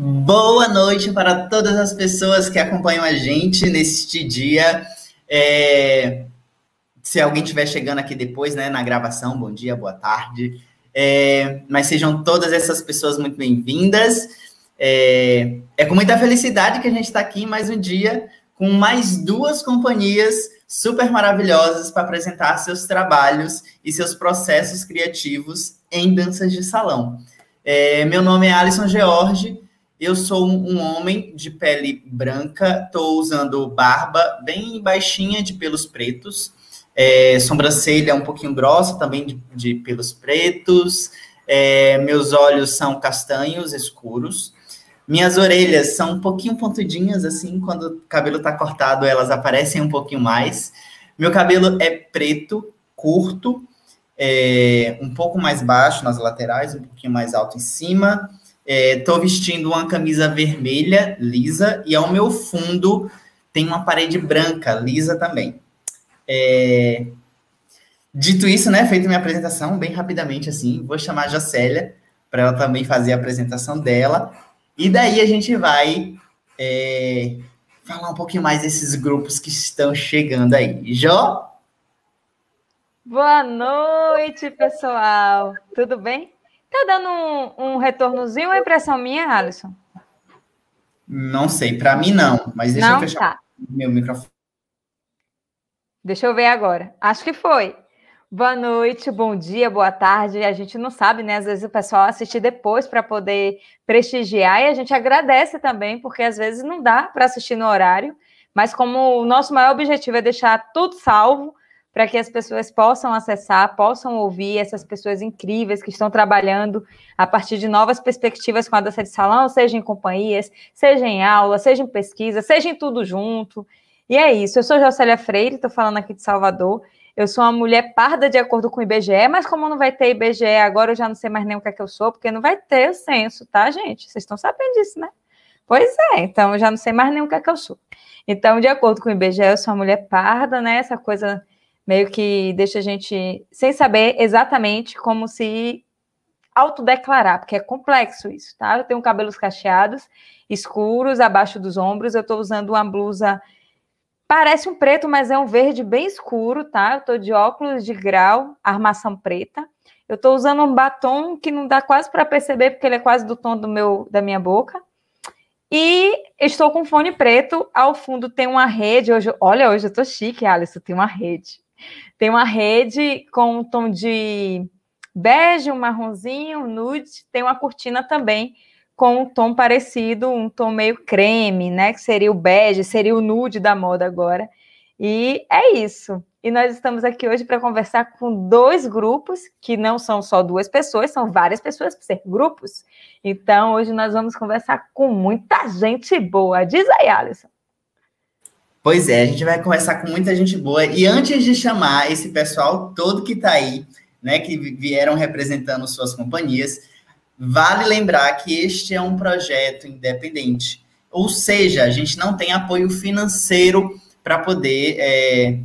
Boa noite para todas as pessoas que acompanham a gente neste dia. É... Se alguém estiver chegando aqui depois, né, na gravação, bom dia, boa tarde. É... Mas sejam todas essas pessoas muito bem-vindas. É... é com muita felicidade que a gente está aqui mais um dia com mais duas companhias super maravilhosas para apresentar seus trabalhos e seus processos criativos em danças de salão. É, meu nome é Alisson George, eu sou um homem de pele branca, estou usando barba bem baixinha de pelos pretos, é, sobrancelha um pouquinho grossa também de, de pelos pretos, é, meus olhos são castanhos escuros, minhas orelhas são um pouquinho pontudinhas, assim, quando o cabelo está cortado, elas aparecem um pouquinho mais. Meu cabelo é preto, curto, é, um pouco mais baixo nas laterais, um pouquinho mais alto em cima. Estou é, vestindo uma camisa vermelha, lisa, e ao meu fundo tem uma parede branca, lisa também. É, dito isso, né, feita minha apresentação, bem rapidamente assim, vou chamar a Jocélia para ela também fazer a apresentação dela. E daí a gente vai é, falar um pouquinho mais desses grupos que estão chegando aí. Jó? Boa noite, pessoal. Tudo bem? Tá dando um, um retornozinho ou é impressão minha, Alisson? Não sei, para mim não, mas deixa não, eu fechar tá. meu microfone. Deixa eu ver agora. Acho que foi. Boa noite, bom dia, boa tarde. A gente não sabe, né? Às vezes o pessoal assiste depois para poder prestigiar e a gente agradece também, porque às vezes não dá para assistir no horário, mas como o nosso maior objetivo é deixar tudo salvo para que as pessoas possam acessar, possam ouvir essas pessoas incríveis que estão trabalhando a partir de novas perspectivas com a dança de salão, seja em companhias, seja em aula, seja em pesquisa, seja em tudo junto. E é isso. Eu sou Jocélia Freire, estou falando aqui de Salvador. Eu sou uma mulher parda de acordo com o IBGE, mas como não vai ter IBGE agora, eu já não sei mais nem o que é que eu sou, porque não vai ter o censo, tá, gente? Vocês estão sabendo disso, né? Pois é, então eu já não sei mais nem o que é que eu sou. Então, de acordo com o IBGE, eu sou uma mulher parda, né? Essa coisa meio que deixa a gente sem saber exatamente como se autodeclarar, porque é complexo isso, tá? Eu tenho cabelos cacheados, escuros, abaixo dos ombros, eu estou usando uma blusa Parece um preto, mas é um verde bem escuro, tá? Eu tô de óculos de grau, armação preta. Eu tô usando um batom que não dá quase para perceber, porque ele é quase do tom do meu, da minha boca. E estou com fone preto. Ao fundo tem uma rede. Hoje, olha, hoje eu tô chique, Alisson. Tem uma rede. Tem uma rede com um tom de bege, um marronzinho, um nude. Tem uma cortina também com um tom parecido, um tom meio creme, né? Que seria o bege, seria o nude da moda agora. E é isso. E nós estamos aqui hoje para conversar com dois grupos, que não são só duas pessoas, são várias pessoas por ser grupos. Então, hoje nós vamos conversar com muita gente boa. Diz aí, Alisson. Pois é, a gente vai conversar com muita gente boa. E antes de chamar esse pessoal todo que está aí, né, que vieram representando suas companhias, Vale lembrar que este é um projeto independente, ou seja, a gente não tem apoio financeiro para poder é,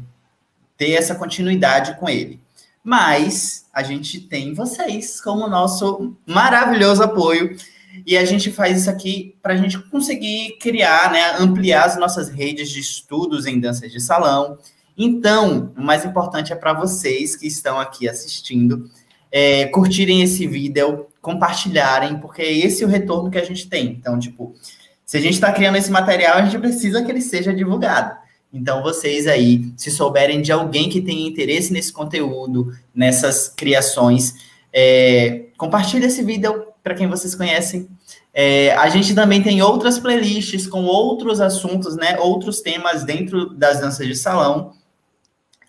ter essa continuidade com ele. Mas a gente tem vocês como nosso maravilhoso apoio e a gente faz isso aqui para a gente conseguir criar, né, ampliar as nossas redes de estudos em danças de salão. Então, o mais importante é para vocês que estão aqui assistindo é, curtirem esse vídeo, compartilharem, porque é esse o retorno que a gente tem. Então, tipo, se a gente está criando esse material, a gente precisa que ele seja divulgado. Então, vocês aí, se souberem de alguém que tem interesse nesse conteúdo, nessas criações, é, compartilhe esse vídeo para quem vocês conhecem. É, a gente também tem outras playlists com outros assuntos, né? Outros temas dentro das danças de salão.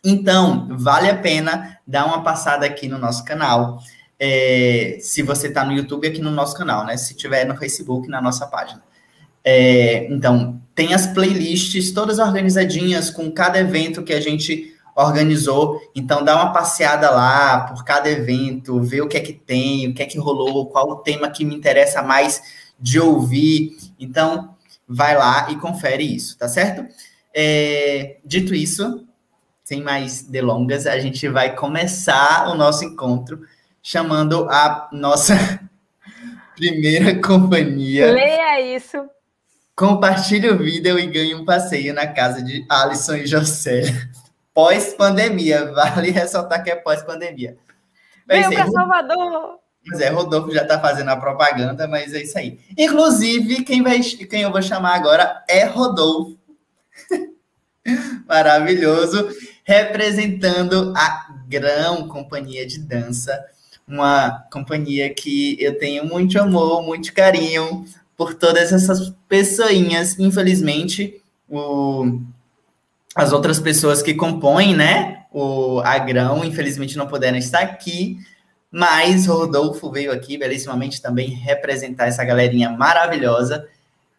Então, vale a pena dar uma passada aqui no nosso canal. É, se você está no YouTube, aqui no nosso canal, né? Se tiver no Facebook, na nossa página. É, então, tem as playlists todas organizadinhas com cada evento que a gente organizou. Então, dá uma passeada lá por cada evento, vê o que é que tem, o que é que rolou, qual o tema que me interessa mais de ouvir. Então, vai lá e confere isso, tá certo? É, dito isso, sem mais delongas, a gente vai começar o nosso encontro chamando a nossa primeira companhia. Leia isso. Compartilhe o vídeo e ganhe um passeio na casa de Alisson e José. Pós-pandemia. Vale ressaltar que é pós-pandemia. Veio para Salvador! Pois é, Rodolfo já está fazendo a propaganda, mas é isso aí. Inclusive, quem, vai, quem eu vou chamar agora é Rodolfo. Maravilhoso. Representando a Grão Companhia de Dança, uma companhia que eu tenho muito amor, muito carinho por todas essas pessoinhas. Infelizmente, o, as outras pessoas que compõem, né, o Agrão, infelizmente não puderam estar aqui, mas Rodolfo veio aqui belíssimamente também representar essa galerinha maravilhosa.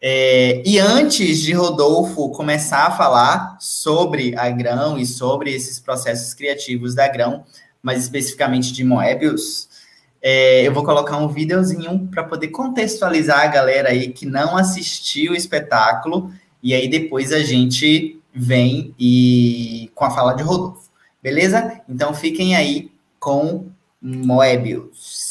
É, e antes de Rodolfo começar a falar sobre a Grão e sobre esses processos criativos da Grão, mais especificamente de Moebius, é, eu vou colocar um videozinho para poder contextualizar a galera aí que não assistiu o espetáculo, e aí depois a gente vem e com a fala de Rodolfo. Beleza? Então fiquem aí com Moebius.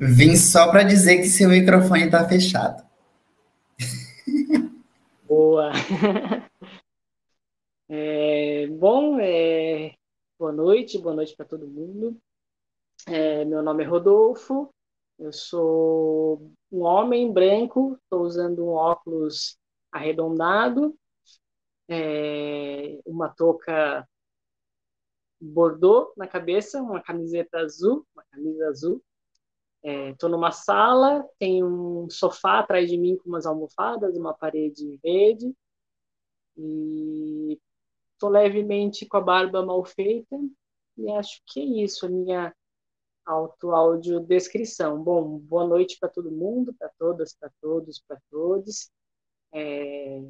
Vim só para dizer que seu microfone está fechado. Boa. É, bom, é, boa noite, boa noite para todo mundo. É, meu nome é Rodolfo, eu sou um homem branco, estou usando um óculos arredondado, é, uma touca bordô na cabeça, uma camiseta azul, uma camisa azul. Estou é, numa sala, tem um sofá atrás de mim com umas almofadas, uma parede verde. E estou levemente com a barba mal feita. E acho que é isso, a minha auto-áudio descrição. Bom, boa noite para todo mundo, para todas, para todos, para todos. É,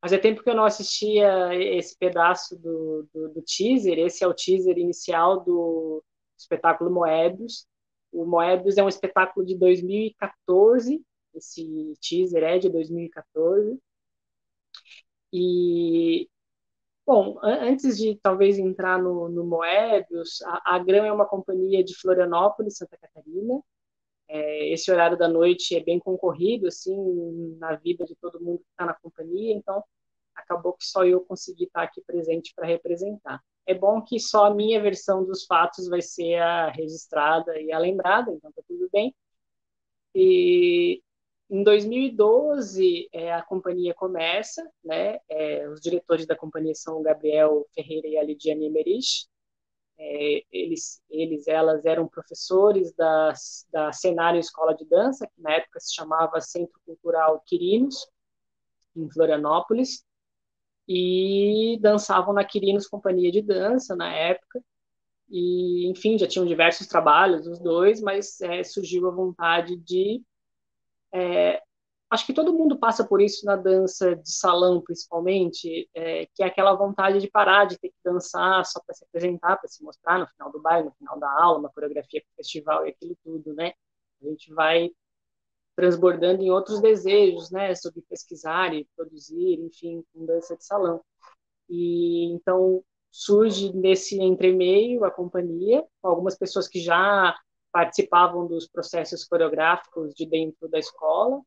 Fazia tempo que eu não assistia esse pedaço do, do, do, teaser. Esse é o teaser inicial do espetáculo Moebius. O Moebius é um espetáculo de 2014. Esse teaser é de 2014. E, bom, antes de talvez entrar no, no Moebius, a, a Grão é uma companhia de Florianópolis, Santa Catarina. É, esse horário da noite é bem concorrido, assim, na vida de todo mundo que está na companhia, então acabou que só eu consegui estar tá aqui presente para representar. É bom que só a minha versão dos fatos vai ser a registrada e a lembrada, então tá tudo bem. E em 2012 é, a companhia começa, né? É, os diretores da companhia são o Gabriel Ferreira e a Lidiane Emerich. É, eles, eles, elas eram professores da, da Cenário Escola de Dança, que na época se chamava Centro Cultural Quirinos, em Florianópolis, e dançavam na Quirinos Companhia de Dança, na época, e, enfim, já tinham diversos trabalhos, os dois, mas é, surgiu a vontade de é, acho que todo mundo passa por isso na dança de salão, principalmente, é, que é aquela vontade de parar de ter que dançar só para se apresentar, para se mostrar no final do baile, no final da aula, uma coreografia para o festival e aquilo tudo, né? A gente vai transbordando em outros desejos, né, sobre pesquisar e produzir, enfim, com dança de salão. E então surge nesse entremeio a companhia, com algumas pessoas que já participavam dos processos coreográficos de dentro da escola,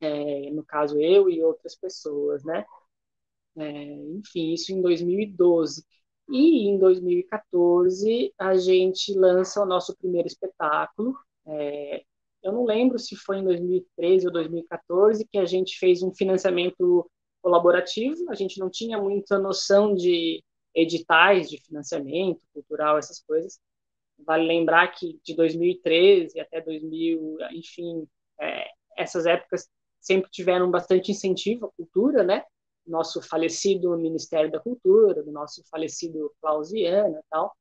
é, no caso eu e outras pessoas, né? É, enfim, isso em 2012. E em 2014 a gente lança o nosso primeiro espetáculo. É, eu não lembro se foi em 2013 ou 2014 que a gente fez um financiamento colaborativo. A gente não tinha muita noção de editais de financiamento cultural, essas coisas. Vale lembrar que de 2013 até 2000, enfim, é, essas épocas sempre tiveram bastante incentivo à cultura, né? Nosso falecido Ministério da Cultura, do nosso falecido Klaus Viana e tal.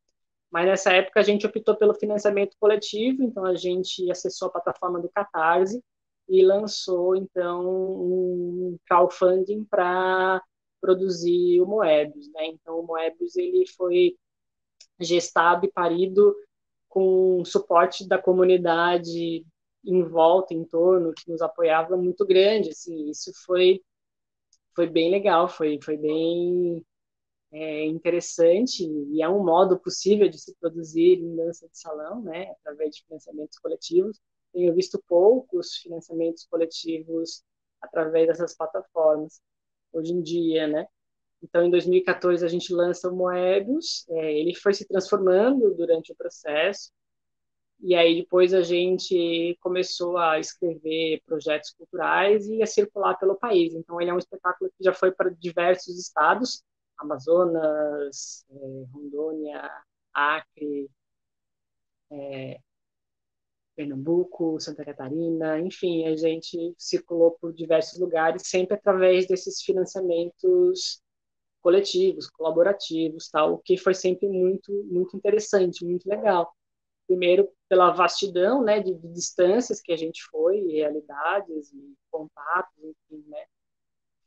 Mas nessa época a gente optou pelo financiamento coletivo, então a gente acessou a plataforma do Catarse e lançou então um crowdfunding para produzir o Moebius, né? Então o Moebius ele foi gestado e parido com suporte da comunidade em volta, em torno, que nos apoiava muito grande, assim, isso foi foi bem legal, foi foi bem é, interessante e é um modo possível de se produzir em dança de salão, né, através de financiamentos coletivos. Tenho visto poucos financiamentos coletivos através dessas plataformas hoje em dia, né? Então, em 2014 a gente lança o Moebius. É, ele foi se transformando durante o processo. E aí depois a gente começou a escrever projetos culturais e a circular pelo país. Então ele é um espetáculo que já foi para diversos estados, Amazonas, é, Rondônia, Acre, é, Pernambuco, Santa Catarina, enfim, a gente circulou por diversos lugares, sempre através desses financiamentos coletivos, colaborativos, tal, o que foi sempre muito, muito interessante, muito legal. Primeiro pela vastidão, né, de, de, distâncias que a gente foi, realidades e contatos, enfim, né,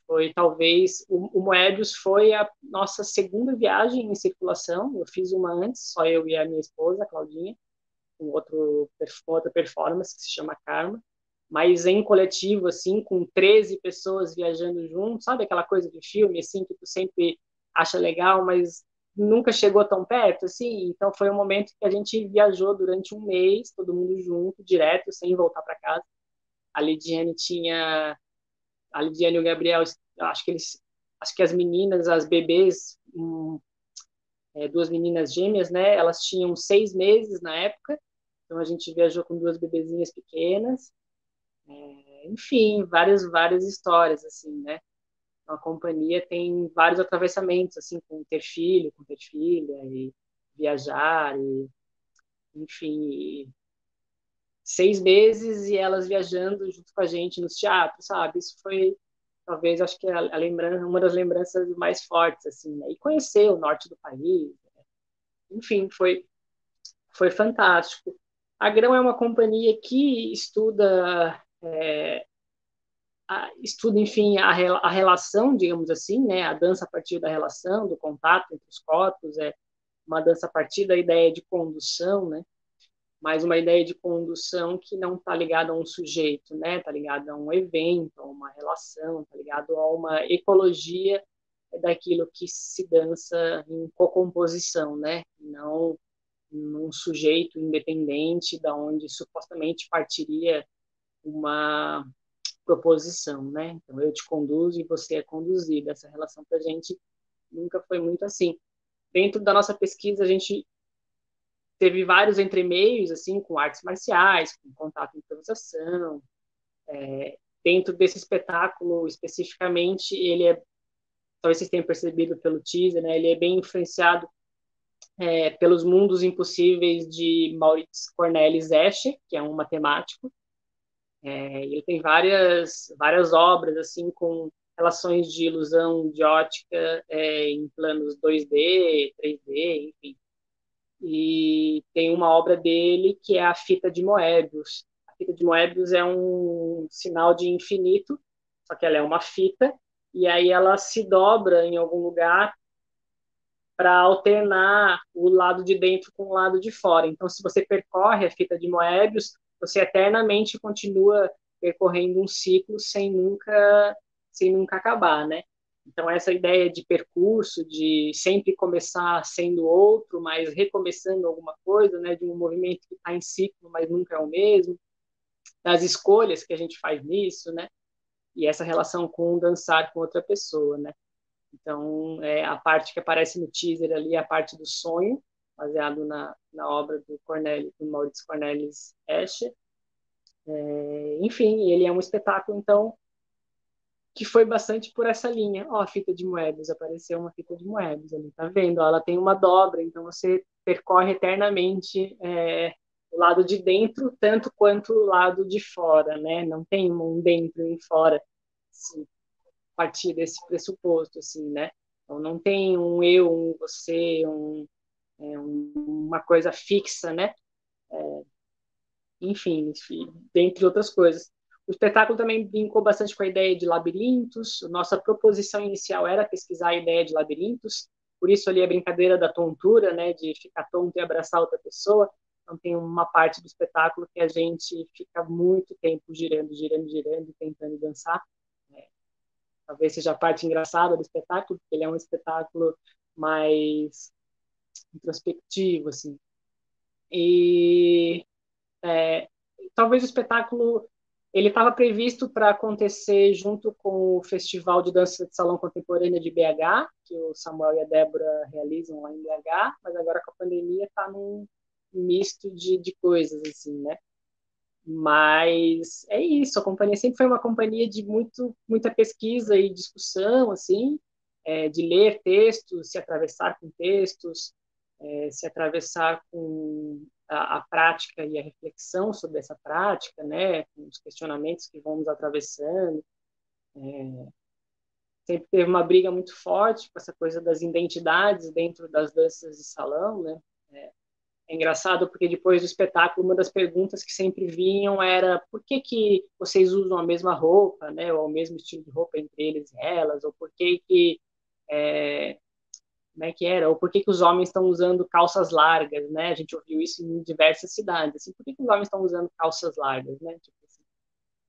foi talvez o, o Moebius foi a nossa segunda viagem em circulação. Eu fiz uma antes, só eu e a minha esposa, a Claudinha, com outro outra performance que se chama Karma, mas em coletivo assim, com 13 pessoas viajando junto, sabe aquela coisa de filme assim que tu sempre acha legal, mas nunca chegou tão perto, assim, então foi um momento que a gente viajou durante um mês, todo mundo junto, direto, sem voltar para casa. A Lidiane tinha, a Lidiane e o Gabriel, acho que eles, acho que as meninas, as bebês, um, é, duas meninas gêmeas, né, elas tinham seis meses na época, então a gente viajou com duas bebezinhas pequenas, é, enfim, várias, várias histórias, assim, né, a companhia tem vários atravessamentos, assim, com ter filho, com ter filha, e viajar, e, enfim, e seis meses e elas viajando junto com a gente nos teatros, sabe? Isso foi, talvez, acho que a, a lembrança, uma das lembranças mais fortes, assim, né? E conhecer o norte do país, né? enfim, foi, foi fantástico. A Grão é uma companhia que estuda é, estuda, enfim, a, a relação, digamos assim, né, a dança a partir da relação, do contato entre os corpos, é uma dança a partir da ideia de condução, né, mas uma ideia de condução que não está ligada a um sujeito, né, está ligada a um evento, a uma relação, está ligado a uma ecologia daquilo que se dança em co-composição, né, não num sujeito independente da onde supostamente partiria uma proposição, né? Então eu te conduzo e você é conduzido. Essa relação para a gente nunca foi muito assim. Dentro da nossa pesquisa a gente teve vários entremeios assim com artes marciais, com contato e improvisação. É, dentro desse espetáculo especificamente ele é talvez vocês tenham percebido pelo teaser, né? Ele é bem influenciado é, pelos mundos impossíveis de Maurits Cornelis Escher, que é um matemático, é, ele tem várias, várias obras assim com relações de ilusão de ótica é, em planos 2D, 3D, enfim. E tem uma obra dele que é a fita de Moebius. A fita de Moebius é um sinal de infinito, só que ela é uma fita, e aí ela se dobra em algum lugar para alternar o lado de dentro com o lado de fora. Então, se você percorre a fita de Moebius, você eternamente continua percorrendo um ciclo sem nunca sem nunca acabar, né? Então essa ideia de percurso, de sempre começar sendo outro, mas recomeçando alguma coisa, né? De um movimento que está em ciclo, mas nunca é o mesmo, das escolhas que a gente faz nisso, né? E essa relação com dançar com outra pessoa, né? Então é a parte que aparece no teaser ali, a parte do sonho, baseado na, na obra do Cornelius, do Maurício Cornelis Escher. É, enfim, ele é um espetáculo, então, que foi bastante por essa linha. Ó, a fita de Moebius, apareceu uma fita de Moebius ali, tá vendo? Ó, ela tem uma dobra, então você percorre eternamente é, o lado de dentro, tanto quanto o lado de fora, né? Não tem um dentro e um fora, assim, a partir desse pressuposto, assim, né? Então, não tem um eu, um você, um, é, uma coisa fixa, né? É, enfim, dentre outras coisas. O espetáculo também brincou bastante com a ideia de labirintos. Nossa proposição inicial era pesquisar a ideia de labirintos, por isso ali a brincadeira da tontura, né, de ficar tonto e abraçar outra pessoa. Então tem uma parte do espetáculo que a gente fica muito tempo girando, girando, girando, tentando dançar. É, talvez seja a parte engraçada do espetáculo, porque ele é um espetáculo mais introspectivo, assim. E é, talvez o espetáculo ele estava previsto para acontecer junto com o Festival de Dança de Salão Contemporânea de BH, que o Samuel e a Débora realizam lá em BH, mas agora com a pandemia está num misto de, de coisas, assim, né? Mas é isso, a companhia sempre foi uma companhia de muito, muita pesquisa e discussão, assim, é, de ler textos, se atravessar com textos, é, se atravessar com a, a, prática e a reflexão sobre essa prática, né, com os questionamentos que vamos atravessando. É, sempre teve uma briga muito forte com essa coisa das identidades dentro das danças de salão, né. É, é engraçado porque depois do espetáculo uma das perguntas que sempre vinham era por que que vocês usam a mesma roupa, né, ou o mesmo estilo de roupa entre eles e elas, ou por que que é, como é que era, ou por que, que os homens estão usando calças largas, né? A gente ouviu isso em diversas cidades, assim, por que, que os homens estão usando calças largas, né? Tipo assim,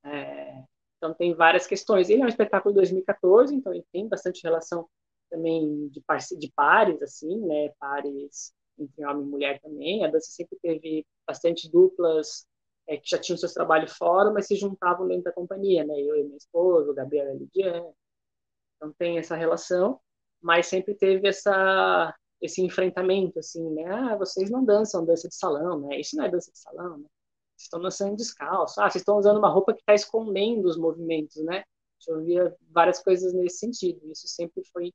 é, então tem várias questões. Ele é um espetáculo de 2014, então ele tem bastante relação também de, de pares, assim, né? Pares entre homem e mulher também. A dança sempre teve bastante duplas é, que já tinham seus trabalhos fora, mas se juntavam dentro da companhia, né? Eu e minha esposa, o Gabriel e a Lidiane. Então tem essa relação, mas sempre teve essa esse enfrentamento, assim, né? Ah, vocês não dançam dança de salão, né? Isso não é dança de salão, né? Vocês estão dançando descalço. Ah, vocês estão usando uma roupa que está escondendo os movimentos, né? Eu via várias coisas nesse sentido. Isso sempre foi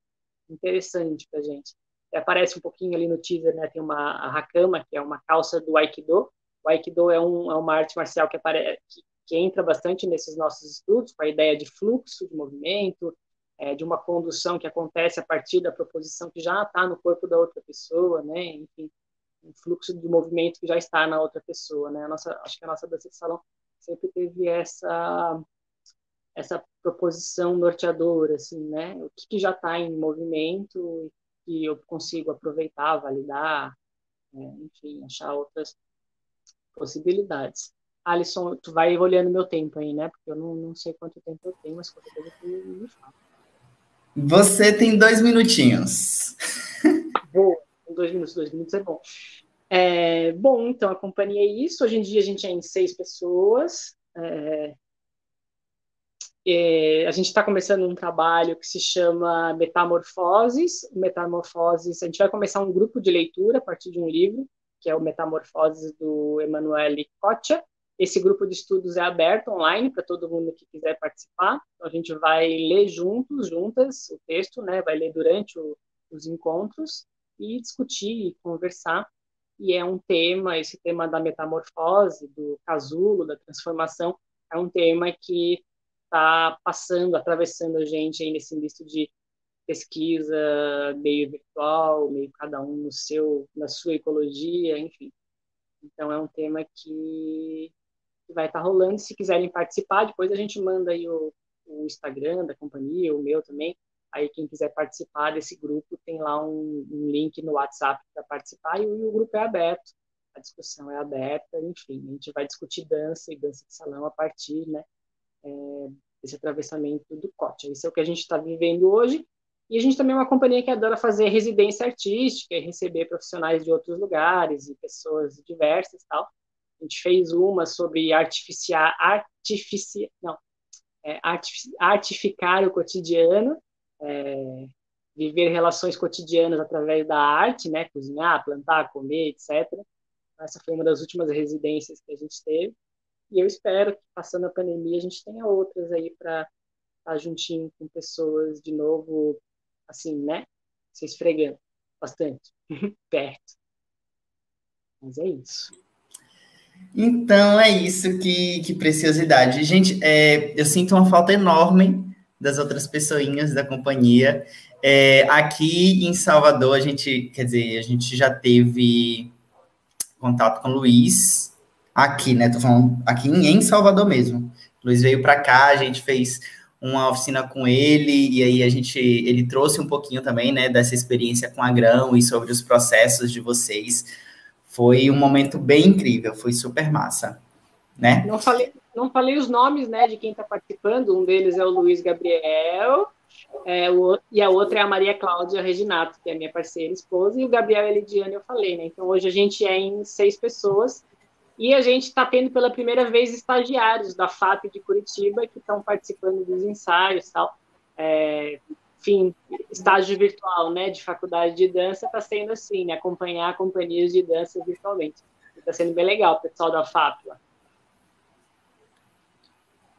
interessante para gente. Aparece um pouquinho ali no teaser, né? Tem uma hakama, que é uma calça do Aikido. O Aikido é, um, é uma arte marcial que, apare, que, que entra bastante nesses nossos estudos, com a ideia de fluxo de movimento, é, de uma condução que acontece a partir da proposição que já está no corpo da outra pessoa, né? Enfim, um fluxo de movimento que já está na outra pessoa, né? A nossa, acho que a nossa dança de salão sempre teve essa essa proposição norteadora, assim, né? O que, que já está em movimento e eu consigo aproveitar, validar, né? enfim, achar outras possibilidades. Alisson, tu vai olhando meu tempo aí, né? Porque eu não, não sei quanto tempo eu tenho, mas qualquer coisa tu me fala. Você tem dois minutinhos. Boa, dois minutos, dois minutos é bom. É, bom, então a companhia é isso. Hoje em dia a gente é em seis pessoas. É, é, a gente está começando um trabalho que se chama Metamorfoses. Metamorfoses, a gente vai começar um grupo de leitura a partir de um livro, que é o Metamorfoses do Emanuele Coccia. Esse grupo de estudos é aberto online para todo mundo que quiser participar. Então, a gente vai ler juntos, juntas, o texto, né? Vai ler durante o, os encontros e discutir e conversar. E é um tema, esse tema da metamorfose, do casulo, da transformação, é um tema que está passando, atravessando a gente aí nesse misto de pesquisa, meio virtual, meio cada um no seu, na sua ecologia, enfim. Então é um tema que que vai estar tá rolando. Se quiserem participar, depois a gente manda aí o, o Instagram da companhia, o meu também. Aí quem quiser participar desse grupo tem lá um, um link no WhatsApp para participar e e o, grupo é aberto. A discussão é aberta, enfim, a gente vai discutir dança e dança de salão a partir, né, é, desse atravessamento do COT. Isso é o que a gente está vivendo hoje. E a gente também é uma companhia que adora fazer residência artística e receber profissionais de outros lugares e pessoas diversas tal. A gente fez uma sobre artificiar, artifici, não, é, artificar o cotidiano, é, viver relações cotidianas através da arte, né, cozinhar, plantar, comer, etc. Essa foi uma das últimas residências que a gente teve. E eu espero que, passando a pandemia, a gente tenha outras aí para estar juntinho com pessoas de novo, assim, né? Se esfregando bastante, perto. Mas é isso. Então é isso, que, que preciosidade. Gente, é, eu sinto uma falta enorme das outras pessoinhas da companhia. É, aqui em Salvador, a gente, quer dizer, a gente já teve contato com o Luiz, aqui, né? Tô falando aqui em Salvador mesmo. O Luiz veio para cá, a gente fez uma oficina com ele, e aí a gente, ele trouxe um pouquinho também, né, dessa experiência com a Grão e sobre os processos de vocês. Foi um momento bem incrível, foi super massa, né? Não falei, não falei os nomes, né, de quem está participando. Um deles é o Luiz Gabriel, é, o, e a outra é a Maria Cláudia Reginato, que é minha parceira, esposa, e o Gabriel Elidiane eu falei, né? Então hoje a gente é em seis pessoas e a gente está tendo pela primeira vez estagiários da FAP de Curitiba que estão participando dos ensaios tal. É, enfim, estágio virtual, né, de faculdade de dança, está sendo assim, né, acompanhar companhias de dança virtualmente. Está sendo bem legal, pessoal da FAPLA.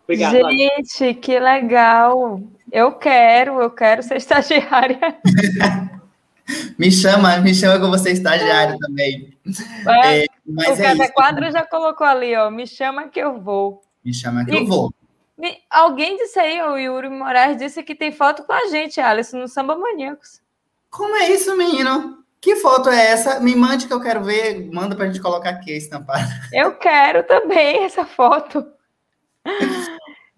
Obrigado, Gente, que legal! Eu quero, eu quero ser estagiária. me chama, me chama que eu vou ser estagiário também. É, é, mas o é Cada Quadro já colocou ali, ó, me chama que eu vou. Me chama que e, eu vou. Alguém disse aí, o Yuri Moraes disse que tem foto com a gente, Alisson, no Samba Maníacos. Como é isso, menino? Que foto é essa? Me mande que eu quero ver. Manda para a gente colocar aqui estampada. Eu quero também essa foto.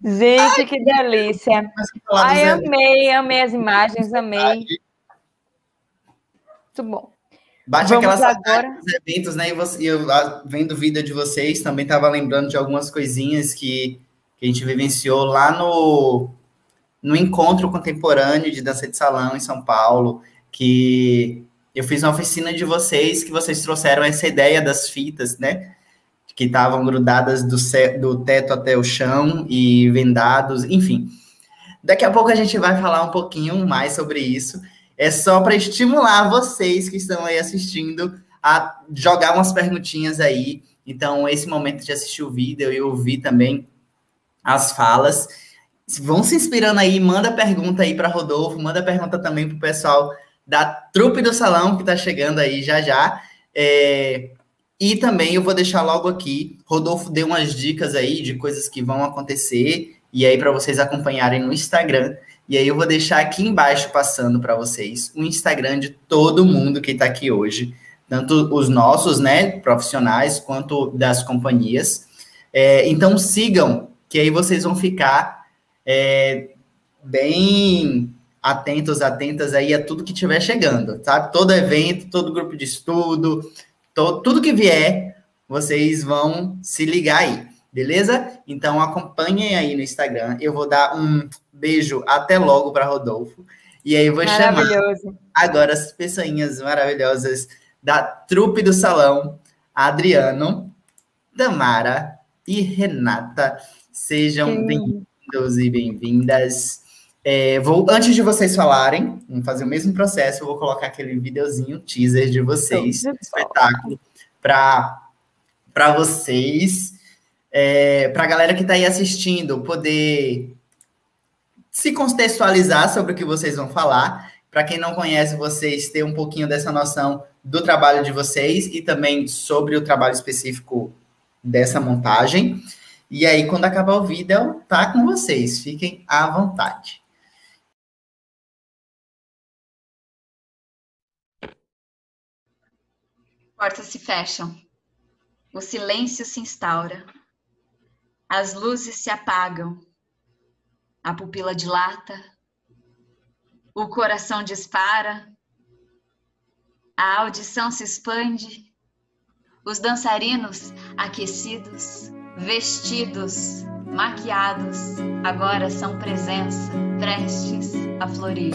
Gente, Ai, que delícia. Ai, amei, amei as imagens, amei. Muito bom. Bate Vamos aquelas agora... eventos, né? E você, eu vendo o vídeo de vocês, também estava lembrando de algumas coisinhas que que a gente vivenciou lá no, no encontro contemporâneo de dança de salão em São Paulo, que eu fiz uma oficina de vocês, que vocês trouxeram essa ideia das fitas, né? Que estavam grudadas do, do teto até o chão e vendados, enfim. Daqui a pouco a gente vai falar um pouquinho mais sobre isso. É só para estimular vocês que estão aí assistindo a jogar umas perguntinhas aí. Então, esse momento de assistir o vídeo e ouvir também as falas. Vão se inspirando aí, manda pergunta aí para Rodolfo, manda pergunta também para o pessoal da trupe do salão que está chegando aí já já. É, e também eu vou deixar logo aqui, Rodolfo deu umas dicas aí de coisas que vão acontecer e aí para vocês acompanharem no Instagram. E aí eu vou deixar aqui embaixo passando para vocês o Instagram de todo mundo que está aqui hoje, tanto os nossos, né, profissionais, quanto das companhias. É, então sigam, que aí vocês vão ficar é, bem atentos, atentas aí a tudo que estiver chegando, sabe? Todo evento, todo grupo de estudo, todo, tudo que vier, vocês vão se ligar aí, beleza? Então acompanhem aí no Instagram. Eu vou dar um beijo até logo para Rodolfo. E aí eu vou chamar agora as pessoinhas maravilhosas da trupe do salão, Adriano, Tamara e Renata. Sejam bem-vindos e bem-vindas. É, vou, antes de vocês falarem, vamos fazer o mesmo processo, eu vou colocar aquele videozinho, teaser de vocês, espetáculo, para vocês, é, para a galera que está aí assistindo, poder se contextualizar sobre o que vocês vão falar. Para quem não conhece vocês, ter um pouquinho dessa noção do trabalho de vocês e também sobre o trabalho específico dessa montagem. E aí, quando acabar o vídeo, tá com vocês. Fiquem à vontade. Portas se fecham. O silêncio se instaura. As luzes se apagam. A pupila dilata. O coração dispara. A audição se expande. Os dançarinos aquecidos, vestidos, maquiados, agora são presença, prestes a florir.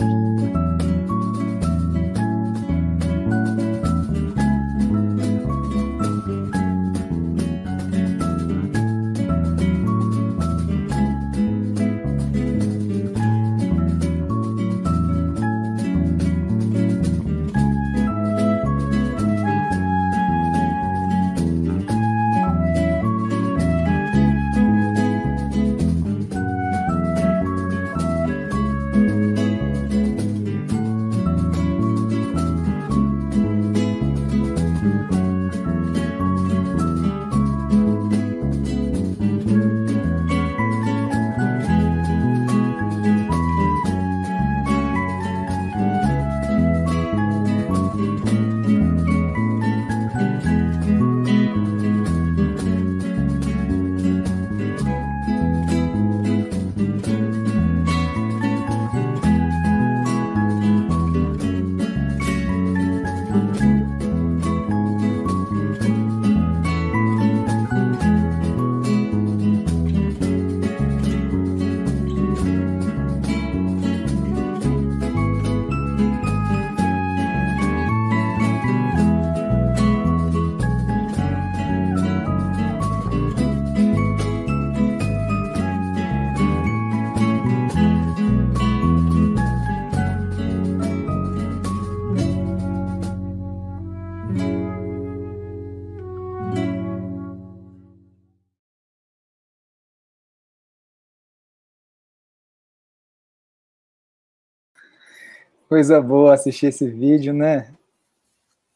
Coisa boa assistir esse vídeo, né?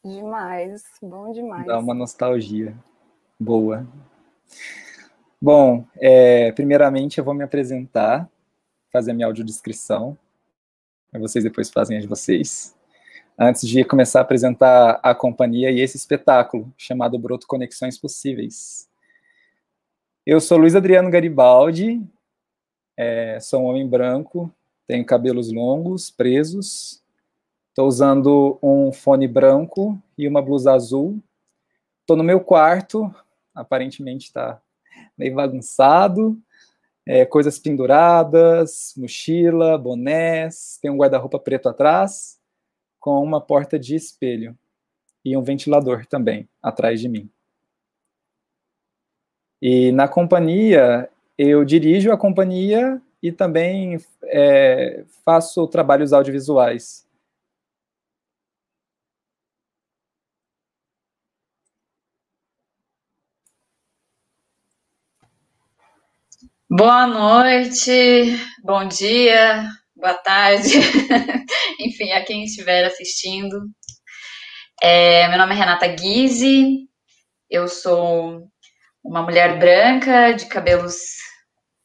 Demais, bom demais. Dá uma nostalgia boa. Bom, é, primeiramente eu vou me apresentar, fazer a minha audiodescrição, vocês depois fazem a de vocês. Antes de começar a apresentar a companhia e esse espetáculo, chamado Broto Conexões Possíveis. Eu sou Luiz Adriano Garibaldi, é, sou um homem branco, tenho cabelos longos, presos. Estou usando um fone branco e uma blusa azul. Estou no meu quarto, aparentemente está meio bagunçado. é, coisas penduradas, mochila, bonés, tem um guarda-roupa preto atrás, com uma porta de espelho e um ventilador também atrás de mim. E na companhia, eu dirijo a companhia e também é, faço trabalhos audiovisuais. Boa noite, bom dia, boa tarde, enfim, a quem estiver assistindo. É, meu nome é Renata Guise, eu sou uma mulher branca de cabelos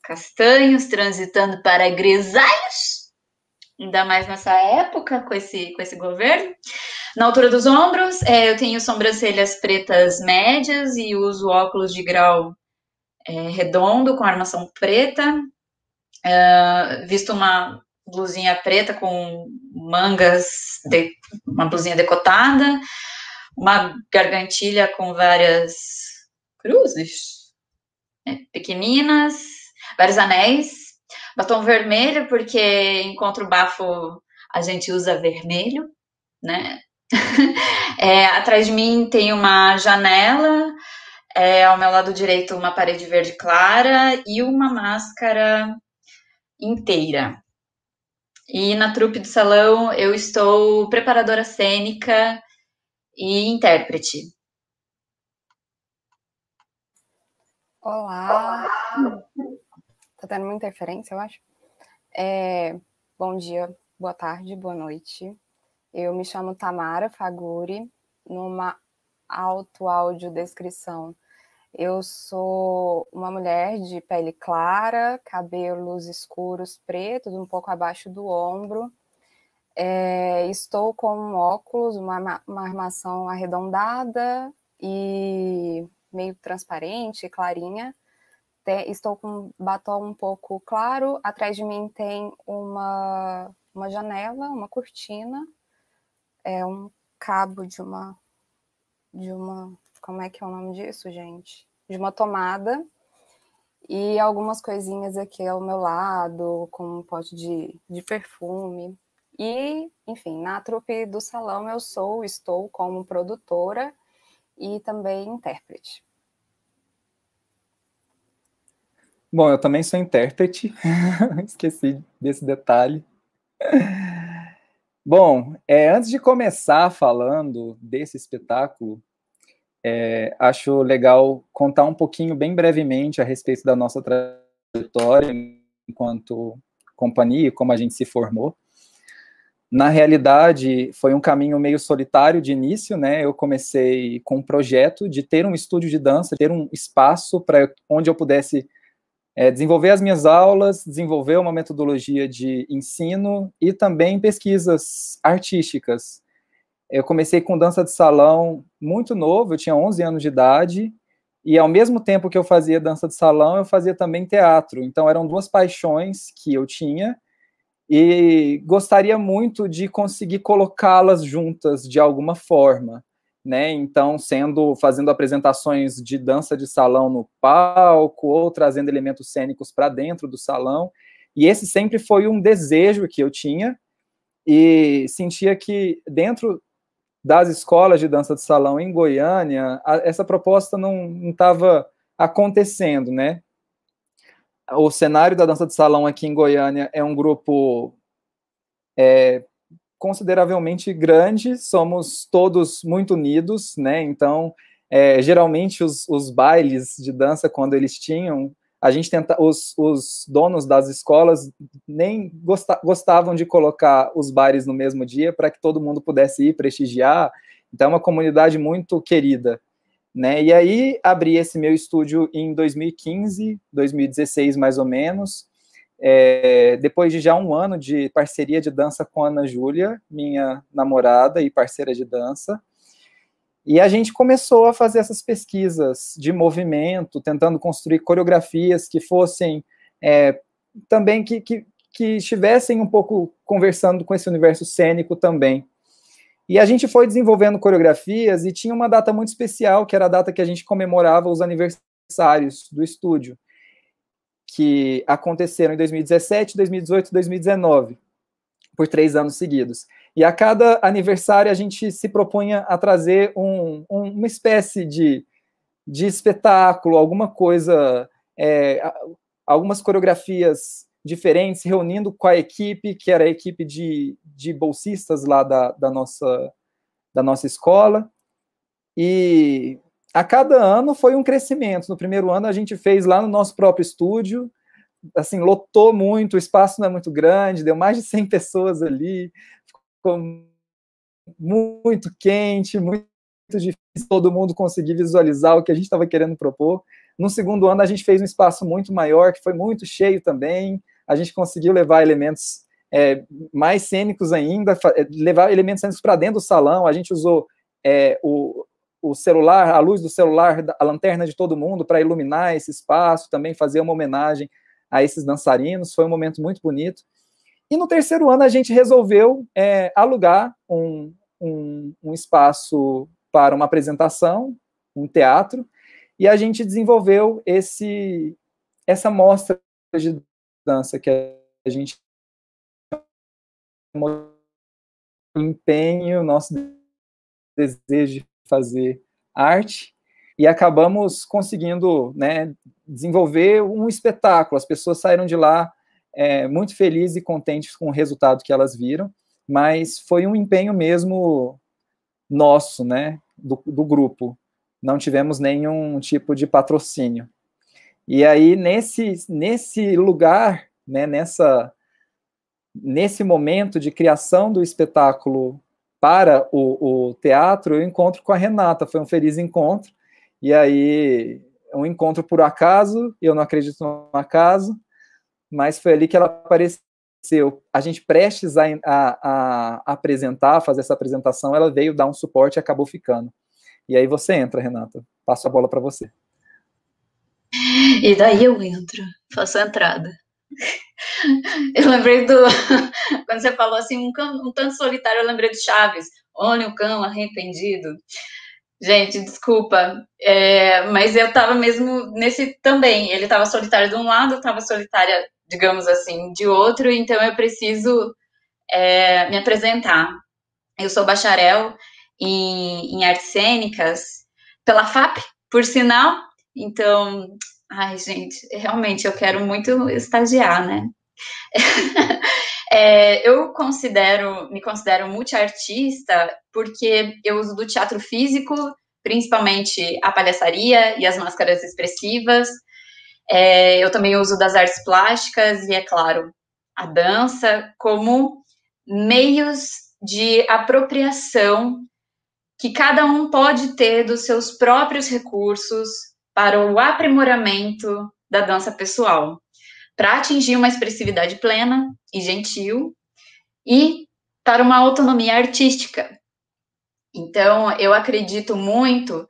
castanhos, transitando para grisalhos, ainda mais nessa época, com esse, com esse governo. Na altura dos ombros, é, eu tenho sobrancelhas pretas médias e uso óculos de grau é, redondo com armação preta, é, visto uma blusinha preta com mangas, de, uma blusinha decotada, uma gargantilha com várias cruzes é, pequeninas, vários anéis, batom vermelho, porque encontro bafo a gente usa vermelho, né? é, atrás de mim tem uma janela é, ao meu lado direito, uma parede verde clara e uma máscara inteira. E na trupe do salão eu estou preparadora cênica e intérprete. Olá! Tá tendo muita interferência, eu acho. É, bom dia, boa tarde, boa noite. Eu me chamo Tamara Faguri, numa auto-audiodescrição. Eu sou uma mulher de pele clara, cabelos escuros pretos, um pouco abaixo do ombro. É, estou com um óculos, uma, uma armação arredondada e meio transparente, clarinha. Estou com batom um pouco claro. Atrás de mim tem uma, uma janela, uma cortina, é um cabo de uma de uma. Como é que é o nome disso, gente? De uma tomada. E algumas coisinhas aqui ao meu lado, como um pote de, de perfume. E, enfim, na trupe do salão eu sou, estou como produtora e também intérprete. Bom, eu também sou intérprete, esqueci desse detalhe. Bom, é, antes de começar falando desse espetáculo, é, acho legal contar um pouquinho, bem brevemente, a respeito da nossa trajetória enquanto companhia, como a gente se formou. Na realidade, foi um caminho meio solitário de início, né? Eu comecei com um projeto de ter um estúdio de dança, ter um espaço para onde eu pudesse é, desenvolver as minhas aulas, desenvolver uma metodologia de ensino e também pesquisas artísticas. Eu comecei com dança de salão muito novo, eu tinha 11 anos de idade, e ao mesmo tempo que eu fazia dança de salão, eu fazia também teatro. Então eram duas paixões que eu tinha e gostaria muito de conseguir colocá-las juntas de alguma forma né? Então, sendo fazendo apresentações de dança de salão no palco ou trazendo elementos cênicos para dentro do salão. E esse sempre foi um desejo que eu tinha e sentia que dentro das escolas de dança de salão em Goiânia, a, essa proposta não estava acontecendo, né? O cenário da dança de salão aqui em Goiânia é um grupo é, consideravelmente grande, somos todos muito unidos, né? Então, é, geralmente os, os, bailes de dança, quando eles tinham, a gente tenta, os, os donos das escolas nem gosta, gostavam de colocar os bailes no mesmo dia para que todo mundo pudesse ir prestigiar. Então, é uma comunidade muito querida. Né? E aí abri esse meu estúdio em 2015, 2016 mais ou menos, é, depois de já um ano de parceria de dança com a Ana Júlia, minha namorada e parceira de dança, e a gente começou a fazer essas pesquisas de movimento, tentando construir coreografias que fossem é, também que, que, que estivessem um pouco conversando com esse universo cênico também. E a gente foi desenvolvendo coreografias e tinha uma data muito especial, que era a data que a gente comemorava os aniversários do estúdio. Que aconteceram em 2017, 2018 e 2019, por três anos seguidos. E a cada aniversário a gente se propunha a trazer um, um, uma espécie de, de espetáculo, alguma coisa, é, algumas coreografias diferentes, reunindo com a equipe, que era a equipe de, de bolsistas lá da, da, nossa, da nossa escola. E a cada ano foi um crescimento. No primeiro ano a gente fez lá no nosso próprio estúdio, assim, lotou muito, o espaço não é muito grande, deu mais de 100 pessoas ali, ficou muito quente, muito difícil todo mundo conseguir visualizar o que a gente estava querendo propor. No segundo ano, a gente fez um espaço muito maior, que foi muito cheio também. A gente conseguiu levar elementos é, mais cênicos ainda, é, levar elementos cênicos para dentro do salão. A gente usou é, o, o celular, a luz do celular, a lanterna de todo mundo para iluminar esse espaço, também fazer uma homenagem a esses dançarinos. Foi um momento muito bonito. E no terceiro ano a gente resolveu é, alugar um, um, um, espaço para uma apresentação, um teatro, e a gente desenvolveu esse essa mostra de dança que a gente empenho, nosso desejo de fazer arte e acabamos conseguindo né, desenvolver um espetáculo. As pessoas saíram de lá é, muito felizes e contentes com o resultado que elas viram, mas foi um empenho mesmo nosso, né, do, do grupo. Não tivemos nenhum tipo de patrocínio. E aí, nesse, nesse lugar, né, nessa, nesse momento de criação do espetáculo para o, o, teatro, eu encontro com a Renata. Foi um feliz encontro. E aí, um encontro por acaso, eu não acredito no acaso, mas foi ali que ela apareceu. A gente prestes a, a, a apresentar, fazer essa apresentação, ela veio dar um suporte e acabou ficando. E aí você entra, Renata. Passo a bola para você. E daí eu entro, faço a entrada. Eu lembrei do. Quando você falou assim, um, cão, um tanto solitário, eu lembrei do Chaves. Olha o cão arrependido. Gente, desculpa, é, mas eu tava mesmo nesse também. Ele tava solitário de um lado, eu tava solitária, digamos assim, de outro, então eu preciso é, me apresentar. Eu sou bacharel em, em artes cênicas pela FAP, por sinal, então, ai, gente, realmente eu quero muito estagiar, né? É, eu considero, me considero multiartista porque eu uso do teatro físico, principalmente a palhaçaria e as máscaras expressivas. É, eu também uso das artes plásticas e, é claro, a dança como meios de apropriação que cada um pode ter dos seus próprios recursos para o aprimoramento da dança pessoal para atingir uma expressividade plena e gentil e para uma autonomia artística. Então, eu acredito muito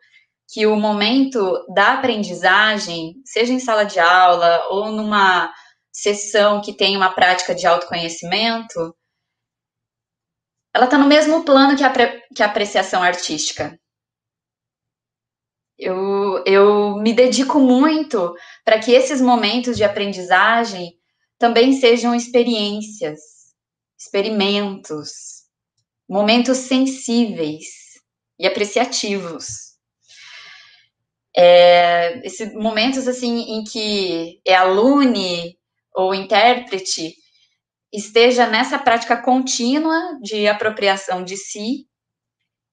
que o momento da aprendizagem, seja em sala de aula ou numa sessão que tem uma prática de autoconhecimento, ela está no mesmo plano que a, que a apreciação artística. Eu, eu me dedico muito para que esses momentos de aprendizagem também sejam experiências, experimentos, momentos sensíveis e apreciativos. É, esses momentos assim em que é alune ou intérprete esteja nessa prática contínua de apropriação de si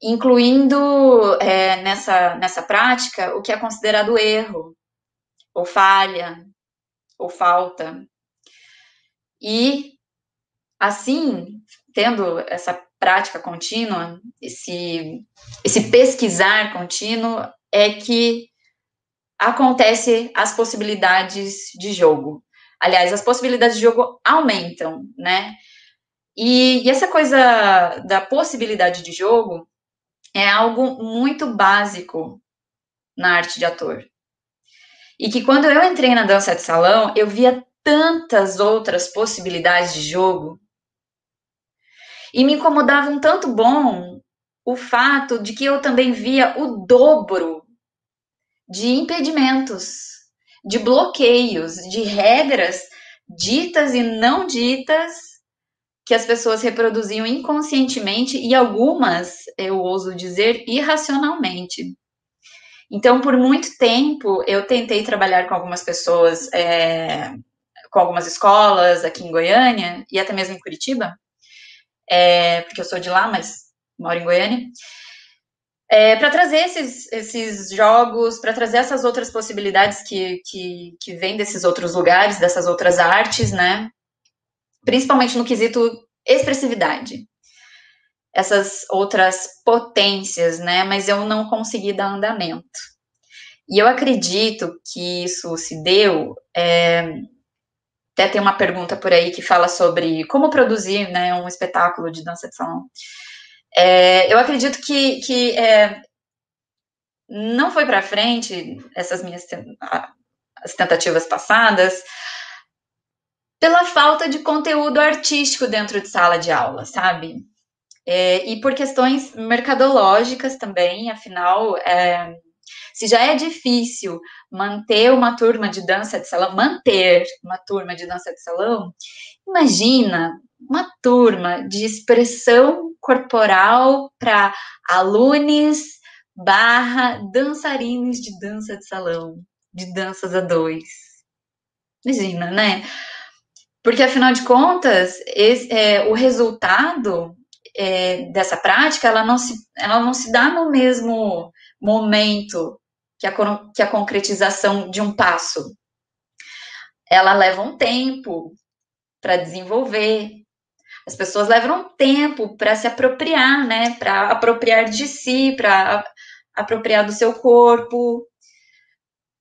incluindo é, nessa, nessa prática o que é considerado erro, ou falha, ou falta. E, assim, tendo essa prática contínua, esse, esse pesquisar contínuo, é que acontece as possibilidades de jogo. Aliás, as possibilidades de jogo aumentam, né? E, e essa coisa da possibilidade de jogo é algo muito básico na arte de ator. E que quando eu entrei na dança de salão, eu via tantas outras possibilidades de jogo. E me incomodava um tanto bom o fato de que eu também via o dobro de impedimentos. de bloqueios, de regras ditas e não ditas que as pessoas reproduziam inconscientemente e algumas, eu ouso dizer, irracionalmente. Então, por muito tempo, eu tentei trabalhar com algumas pessoas, é, com algumas escolas aqui em Goiânia e até mesmo em Curitiba, é, porque eu sou de lá, mas moro em Goiânia, é, para trazer esses, esses jogos, para trazer essas outras possibilidades que, que, que vêm desses outros lugares, dessas outras artes, né? Principalmente no quesito expressividade. Essas outras potências, né? Mas eu não consegui dar andamento. E eu acredito que isso se deu. É, até tem uma pergunta por aí que fala sobre como produzir né, um espetáculo de dança de salão. É, eu acredito que, que é, não foi para frente essas minhas as tentativas passadas pela falta de conteúdo artístico dentro de sala de aula, sabe? É, e por questões mercadológicas também, afinal, é, se já é difícil manter uma turma de dança de salão, manter uma turma de dança de salão, imagina uma turma de expressão corporal para alunos barra dançarinos de dança de salão, de danças a dois. Imagina, né? Porque, afinal de contas, esse, é, o resultado é, dessa prática, ela não, se, ela não se dá no mesmo momento que a, que a concretização de um passo. Ela leva um tempo para desenvolver. As pessoas levam um tempo para se apropriar, né? Para apropriar de si, para apropriar do seu corpo,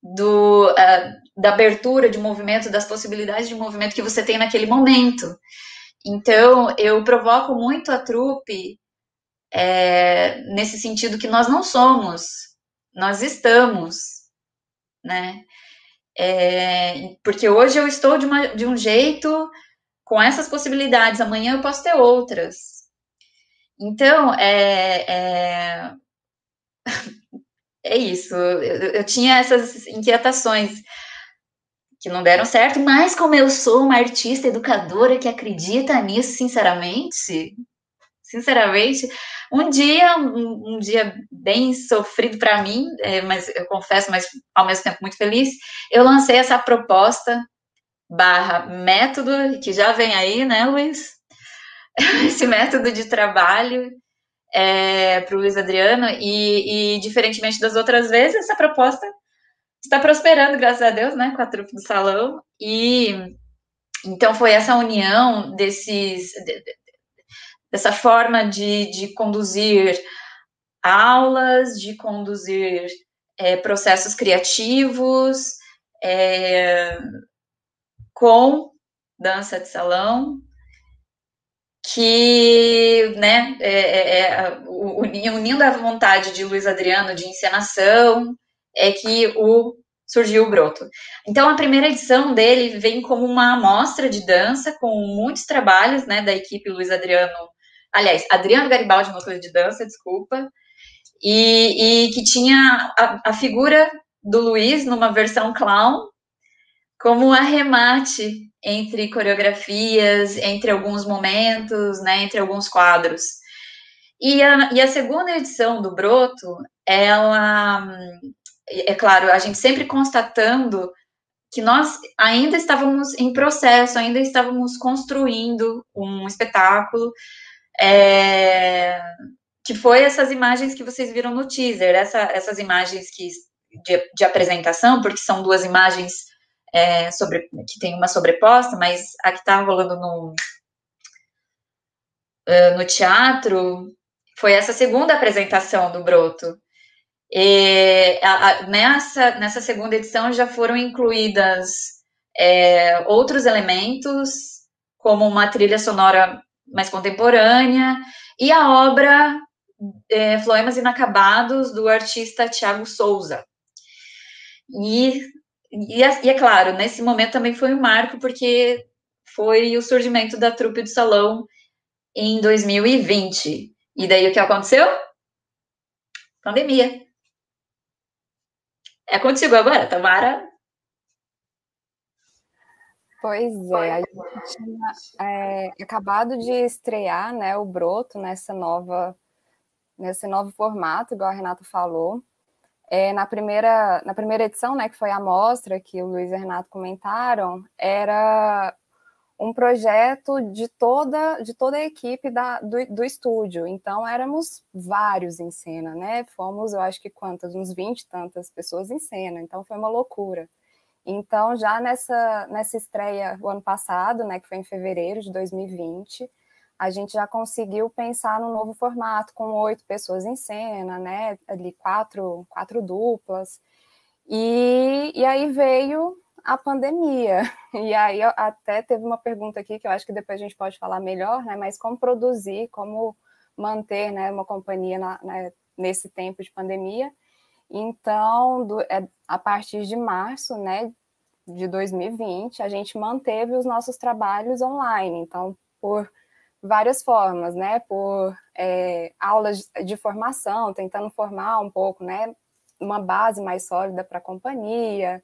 do, uh, da abertura de movimento, das possibilidades de movimento que você tem naquele momento. Então, eu provoco muito a trupe é, nesse sentido que nós não somos nós estamos, né? É, porque hoje eu estou de, uma, de um jeito com essas possibilidades, amanhã eu posso ter outras. Então, é, é, é isso. Eu, eu, tinha essas inquietações que não deram certo, mas como eu sou uma artista educadora que acredita nisso, sinceramente, sinceramente, um dia, um, um dia bem sofrido para mim, é, mas eu confesso, mas ao mesmo tempo muito feliz, eu lancei essa proposta barra método, que já vem aí, né, Luiz? Esse método de trabalho é, para o Luiz Adriano, e, e diferentemente das outras vezes, essa proposta está prosperando, graças a Deus, né, com a trupe do salão, e então foi essa união desses, dessa forma de, de conduzir aulas, de conduzir é, processos criativos, é, com dança de salão, que, né, é, é, é unindo a vontade de Luiz Adriano de encenação, é que o surgiu o broto. Então, a primeira edição dele vem como uma amostra de dança, com muitos trabalhos, né, da equipe Luiz Adriano aliás, Adriano Garibaldi, coisa de dança, desculpa, e, e que tinha a, a, figura do Luiz numa versão clown como um arremate entre coreografias, entre alguns momentos, né, entre alguns quadros. E a, e a segunda edição do Broto, ela, é claro, a gente sempre constatando que nós ainda estávamos em processo, ainda estávamos construindo um espetáculo, é, que foi essas imagens que vocês viram no teaser, essa, essas imagens que, de, de, apresentação, porque são duas imagens é, sobre, que tem uma sobreposta, mas a que está rolando no, uh, no teatro foi essa segunda apresentação do Broto. E a, a, nessa, nessa segunda edição já foram incluídas é, outros elementos, como uma trilha sonora mais contemporânea, e a obra é, Floemas Inacabados, do artista Tiago Souza. E, e, é, e, é claro, nesse momento também foi um marco, porque foi o surgimento da trupe do salão em 2020. E daí o que aconteceu? Pandemia. É contigo agora, Tamara. Pois é, a gente tinha é, acabado de estrear né, o Broto nessa nova, nesse novo formato, igual a Renata falou. É, na, primeira, na primeira edição, né, que foi a mostra que o Luiz e o Renato comentaram, era um projeto de toda, de toda a equipe da, do, do estúdio. Então, éramos vários em cena, né? Fomos, eu acho que quantas? Uns 20 e tantas pessoas em cena. Então, foi uma loucura. Então, já nessa, nessa estreia o ano passado, né, que foi em fevereiro de 2020, a gente já conseguiu pensar num novo formato, com oito pessoas em cena, né? Ali quatro, quatro duplas. E, e aí veio a pandemia. E aí até teve uma pergunta aqui que eu acho que depois a gente pode falar melhor, né? Mas como produzir, como manter né, uma companhia na, né, nesse tempo de pandemia. Então, do, é, a partir de março, né, de 2020, a gente manteve os nossos trabalhos online. Então, por várias formas, né? Por é, aulas de formação, tentando formar um pouco, né? Uma base mais sólida para a companhia.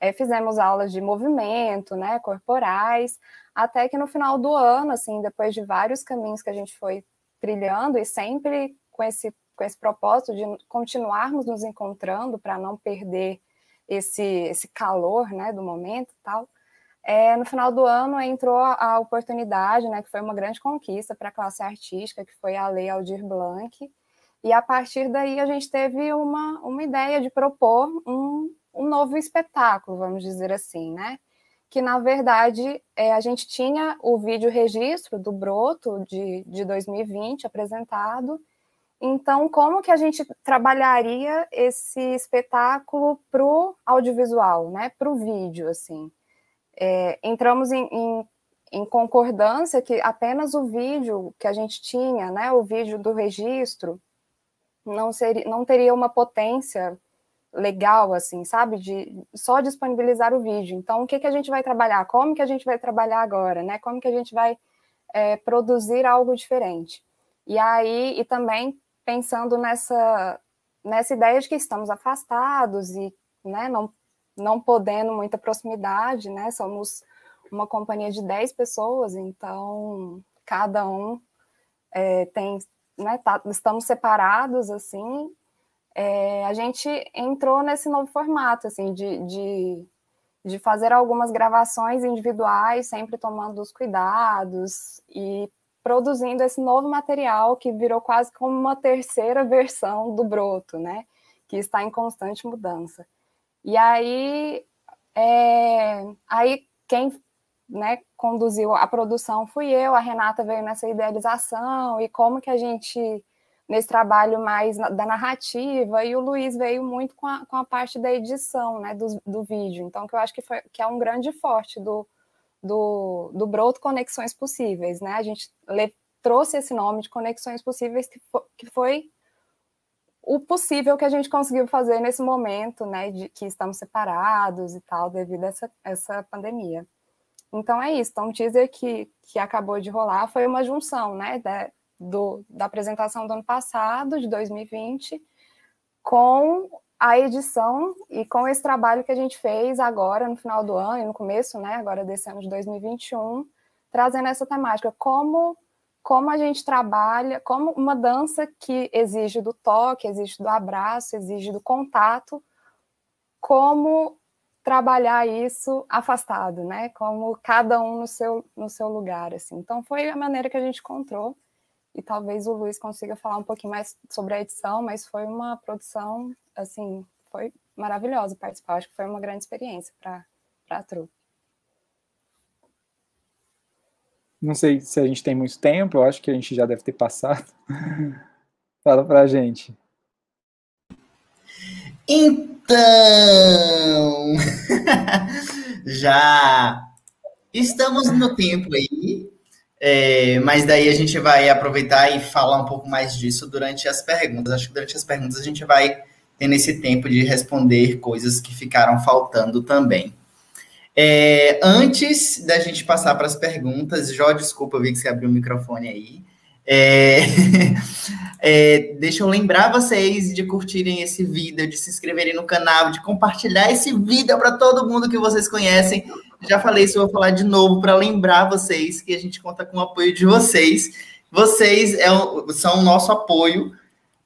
É, fizemos aulas de movimento, né? Corporais, até que no final do ano, assim, depois de vários caminhos que a gente foi trilhando e sempre com esse com esse propósito de continuarmos nos encontrando para não perder esse esse calor, né, do momento, tal. É, no final do ano entrou a, oportunidade, né, que foi uma grande conquista para a classe artística, que foi a Lei Aldir Blanc, e a partir daí a gente teve uma, uma ideia de propor um, um novo espetáculo, vamos dizer assim, né? Que na verdade é, a gente tinha o vídeo registro do Broto de, de 2020 apresentado. Então, como que a gente trabalharia esse espetáculo para o audiovisual, né? Para o vídeo, assim? é, entramos em, em, em, concordância que apenas o vídeo que a gente tinha, né, o vídeo do registro, não, seria, não teria uma potência legal, assim, sabe, de só disponibilizar o vídeo. Então, o que, que a gente vai trabalhar? Como que a gente vai trabalhar agora, né? Como que a gente vai é, produzir algo diferente? E aí, e também pensando nessa, nessa ideia de que estamos afastados e né, não não podendo muita proximidade, né? Somos uma companhia de 10 pessoas, então cada um é, tem, né? Tá, estamos separados assim. É, a gente entrou nesse novo formato, assim, de, de, de fazer algumas gravações individuais, sempre tomando os cuidados e produzindo esse novo material que virou quase como uma terceira versão do broto, né? Que está em constante mudança. E aí, é, aí quem né, conduziu a produção fui eu, a Renata veio nessa idealização e como que a gente, nesse trabalho mais da narrativa, e o Luiz veio muito com a, com a parte da edição né, do, do vídeo. Então, que eu acho que, foi, que é um grande forte do, do, do Broto Conexões Possíveis. Né? A gente le, trouxe esse nome de Conexões Possíveis, que foi, que foi o possível que a gente conseguiu fazer nesse momento, né, de que estamos separados e tal, devido a essa, essa pandemia. Então é isso. Então, o teaser que, que acabou de rolar foi uma junção, né, da, do, da apresentação do ano passado, de 2020, com a edição e com esse trabalho que a gente fez agora no final do ano e no começo, né, agora desse ano de 2021, trazendo essa temática, como como a gente trabalha, como uma dança que exige do toque, exige do abraço, exige do contato, como trabalhar isso afastado, né? Como cada um no seu, no seu lugar, assim. Então foi a maneira que a gente encontrou e talvez o Luiz consiga falar um pouquinho mais sobre a edição, mas foi uma produção, assim, foi maravilhosa participar. Acho que foi uma grande experiência para a trupe. Não sei se a gente tem muito tempo, eu acho que a gente já deve ter passado. Fala pra gente. Então, já estamos no tempo aí, é, mas daí a gente vai aproveitar e falar um pouco mais disso durante as perguntas. Acho que durante as perguntas a gente vai ter esse tempo de responder coisas que ficaram faltando também. É, antes da gente passar para as perguntas, Jó, desculpa, eu vi que você abriu o microfone aí. É... é, deixa eu lembrar vocês de curtirem esse vídeo, de se inscreverem no canal, de compartilhar esse vídeo para todo mundo que vocês conhecem. Já falei isso, vou falar de novo para lembrar vocês que a gente conta com o apoio de vocês. Vocês é, são o nosso apoio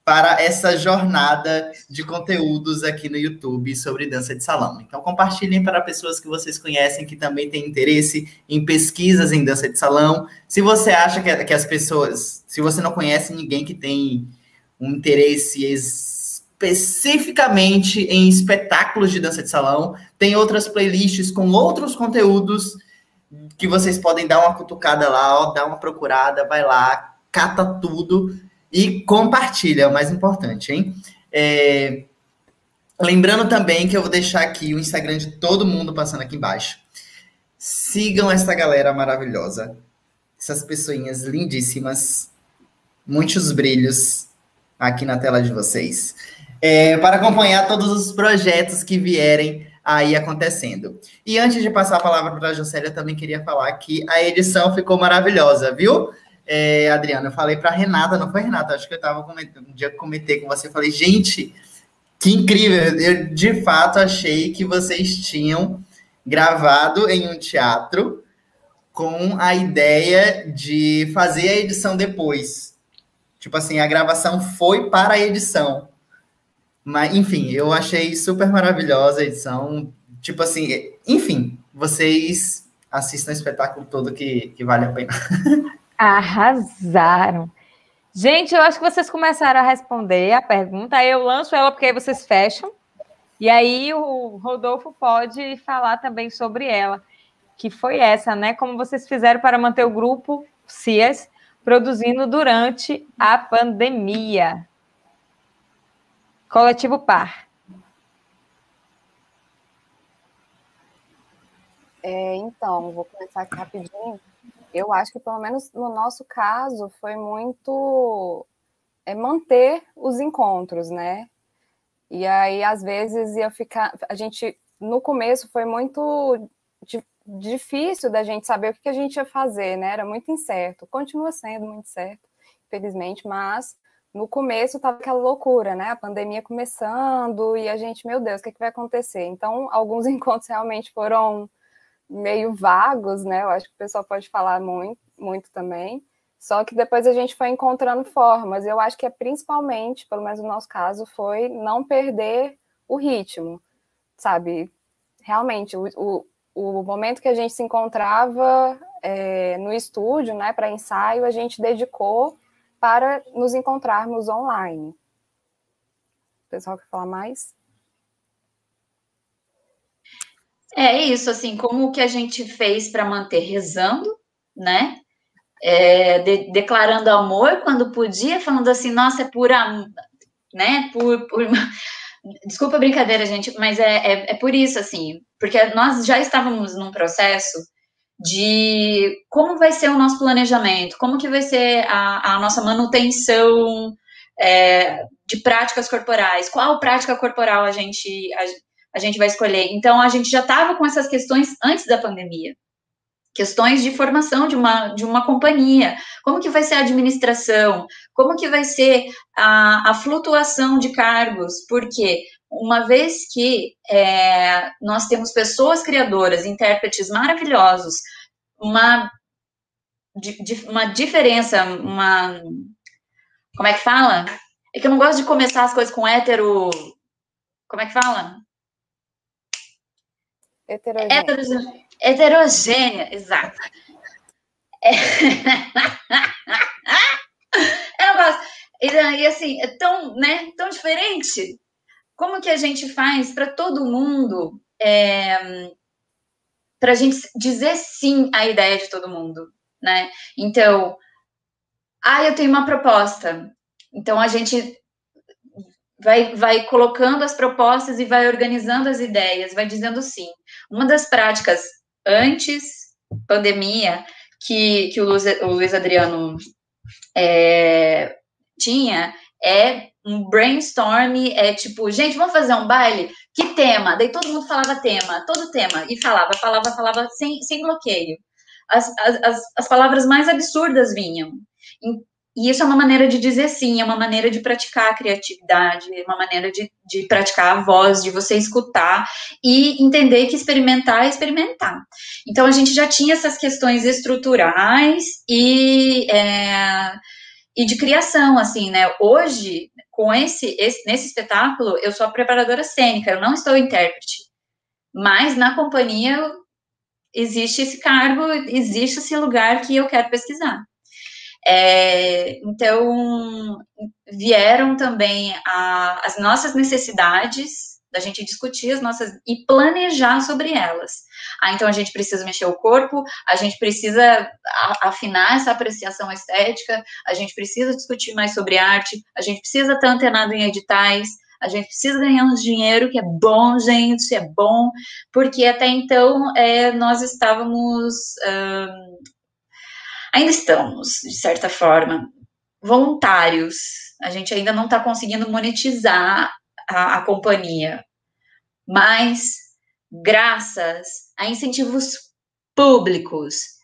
para essa jornada de conteúdos aqui no YouTube sobre dança de salão. Então, compartilhem para pessoas que vocês conhecem que também têm interesse em pesquisas em dança de salão. Se você acha que, que as pessoas, se você não conhece ninguém que tem um interesse especificamente em espetáculos de dança de salão, tem outras playlists com outros conteúdos que vocês podem dar uma cutucada lá, ó, dar uma procurada, vai lá, cata tudo e compartilha, é o mais importante, hein? É... Lembrando também que eu vou deixar aqui o Instagram de todo mundo passando aqui embaixo. Sigam essa galera maravilhosa, essas pessoinhas lindíssimas, muitos brilhos aqui na tela de vocês, é, para acompanhar todos os projetos que vierem aí acontecendo. E antes de passar a palavra para a Jocélia, também queria falar que a edição ficou maravilhosa, viu? É, Adriana, eu falei para Renata, não foi Renata, acho que eu estava um dia que comentei com você, falei, gente, que incrível, eu de fato achei que vocês tinham gravado em um teatro com a ideia de fazer a edição depois. Tipo assim, a gravação foi para a edição. Mas, enfim, eu achei super maravilhosa a edição. Tipo assim, enfim, vocês assistam o espetáculo todo que, que vale a pena. Arrasaram. Gente, eu acho que vocês começaram a responder a pergunta. Aí eu lanço ela porque aí vocês fecham. E aí o Rodolfo pode falar também sobre ela, que foi essa, né? Como vocês fizeram para manter o grupo CIAS produzindo durante a pandemia. Coletivo Par. É, então, vou começar aqui rapidinho eu acho que pelo menos no nosso caso foi muito é manter os encontros, né? E aí às vezes ia ficar, a gente no começo foi muito difícil da gente saber o que a gente ia fazer, né? Era muito incerto, continua sendo muito certo, infelizmente, mas no começo estava aquela loucura, né? A pandemia começando e a gente, meu Deus, o que, é que vai acontecer? Então, alguns encontros realmente foram meio vagos, né? Eu acho que o pessoal pode falar muito, muito também. Só que depois a gente foi encontrando formas. Eu acho que é principalmente, pelo menos no nosso caso, foi não perder o ritmo, sabe? Realmente, o, o, o momento que a gente se encontrava é, no estúdio, né, para ensaio, a gente dedicou para nos encontrarmos online. O pessoal quer falar mais? É isso, assim, como que a gente fez para manter rezando, né? É, de, declarando amor quando podia, falando assim, nossa, é por né? Por, por... Desculpa a brincadeira, gente, mas é, é, é por isso, assim, porque nós já estávamos num processo de como vai ser o nosso planejamento, como que vai ser a, a nossa manutenção é, de práticas corporais, qual prática corporal a gente, a, a gente vai escolher. Então, a gente já estava com essas questões antes da pandemia. Questões de formação de uma, de uma companhia, como que vai ser a administração, como que vai ser a, a flutuação de cargos, porque uma vez que é, nós temos pessoas criadoras, intérpretes maravilhosos, uma, uma diferença, uma. Como é que fala? É que eu não gosto de começar as coisas com hétero. Como é que fala? Heterogênea. Heterogênea, heterogênea exato. É... Eu gosto. E, assim, é tão, né, tão diferente. Como que a gente faz para todo mundo, é, para a gente dizer sim à ideia de todo mundo, né? Então, ah, eu tenho uma proposta. Então, a gente vai, vai colocando as propostas e vai organizando as ideias, vai dizendo sim. Uma das práticas antes pandemia que, que o, Luiz, o Luiz Adriano é, tinha é um brainstorm, é tipo, gente, vamos fazer um baile? Que tema? Daí todo mundo falava tema, todo tema, e falava, falava, falava sem, sem bloqueio. As, as, as palavras mais absurdas vinham. E isso é uma maneira de dizer sim, é uma maneira de praticar a criatividade, é uma maneira de, de praticar a voz, de você escutar e entender que experimentar é experimentar. Então, a gente já tinha essas questões estruturais e, é, e de criação, assim, né? Hoje, com esse, esse, nesse espetáculo, eu sou a preparadora cênica, eu não estou intérprete. Mas na companhia existe esse cargo, existe esse lugar que eu quero pesquisar. É, então, vieram também a, as nossas necessidades, da gente discutir as nossas e planejar sobre elas. Ah, então a gente precisa mexer o corpo, a gente precisa afinar essa apreciação estética, a gente precisa discutir mais sobre arte, a gente precisa estar antenado em editais, a gente precisa ganhar uns dinheiro, que é bom, gente, é bom, porque até então é, nós estávamos ainda estamos, de certa forma, voluntários. A gente ainda não está conseguindo monetizar a, a companhia, mas graças a incentivos públicos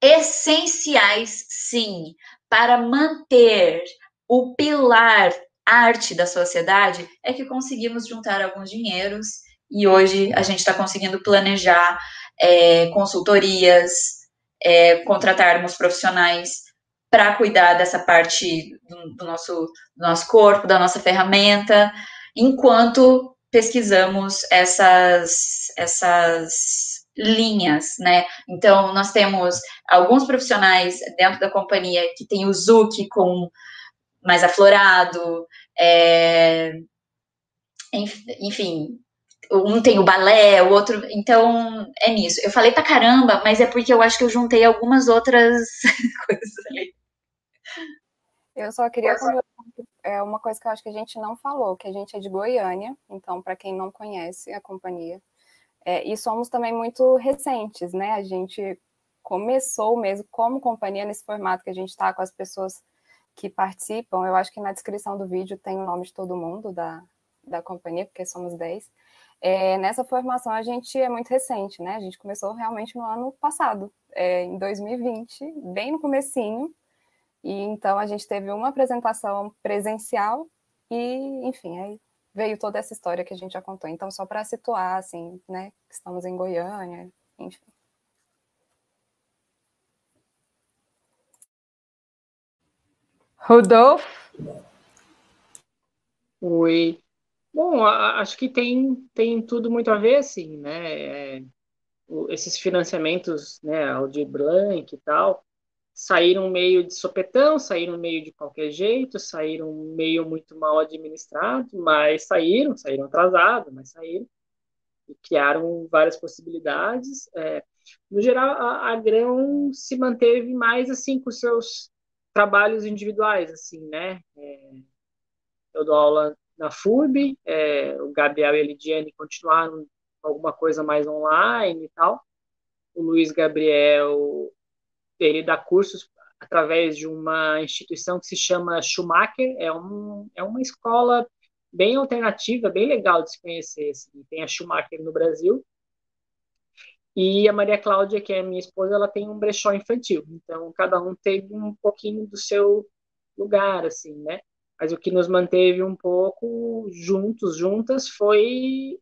essenciais, sim, para manter o pilar arte da sociedade, é que conseguimos juntar alguns dinheiros e hoje a gente está conseguindo planejar é, consultorias, é, contratarmos profissionais para cuidar dessa parte do, do, nosso, do nosso corpo, da nossa ferramenta, enquanto pesquisamos essas, essas linhas, né? Então, nós temos alguns profissionais dentro da companhia que tem o Zuki com mais aflorado, é, enfim, um tem o balé, o outro. Então, é nisso. Eu falei pra caramba, mas é porque eu acho que eu juntei algumas outras coisas ali. Eu só queria é uma coisa que eu acho que a gente não falou, que a gente é de Goiânia, então, para quem não conhece a companhia, é, e somos também muito recentes, né? A gente começou mesmo como companhia nesse formato que a gente está com as pessoas que participam. Eu acho que na descrição do vídeo tem o nome de todo mundo da, da companhia, porque somos 10. É, nessa formação a gente é muito recente, né? A gente começou realmente no ano passado, é, em 2020, bem no comecinho. E então a gente teve uma apresentação presencial e, enfim, aí veio toda essa história que a gente já contou. Então, só para situar, assim, né? Estamos em Goiânia, enfim. Rodolfo? Oi. Bom, acho que tem, tem tudo muito a ver, assim, né? É, esses financiamentos, né, Aldir Blanc e tal, saíram meio de sopetão, saíram meio de qualquer jeito, saíram meio muito mal administrados, mas saíram, saíram atrasados, mas saíram e criaram várias possibilidades. É, no geral, a, a Grão se manteve mais assim com seus trabalhos individuais, assim, né? É, eu dou aula na FURB, é, o Gabriel e a Lidiane continuaram alguma coisa mais online e tal. O Luiz Gabriel, ele dá cursos através de uma instituição que se chama Schumacher, é, um, é uma escola bem alternativa, bem legal de se conhecer. Assim. Tem a Schumacher no Brasil. E a Maria Cláudia, que é minha esposa, ela tem um brechó infantil. Então, cada um teve um pouquinho do seu lugar, assim, né? Mas o que nos manteve um pouco juntos, juntas, foi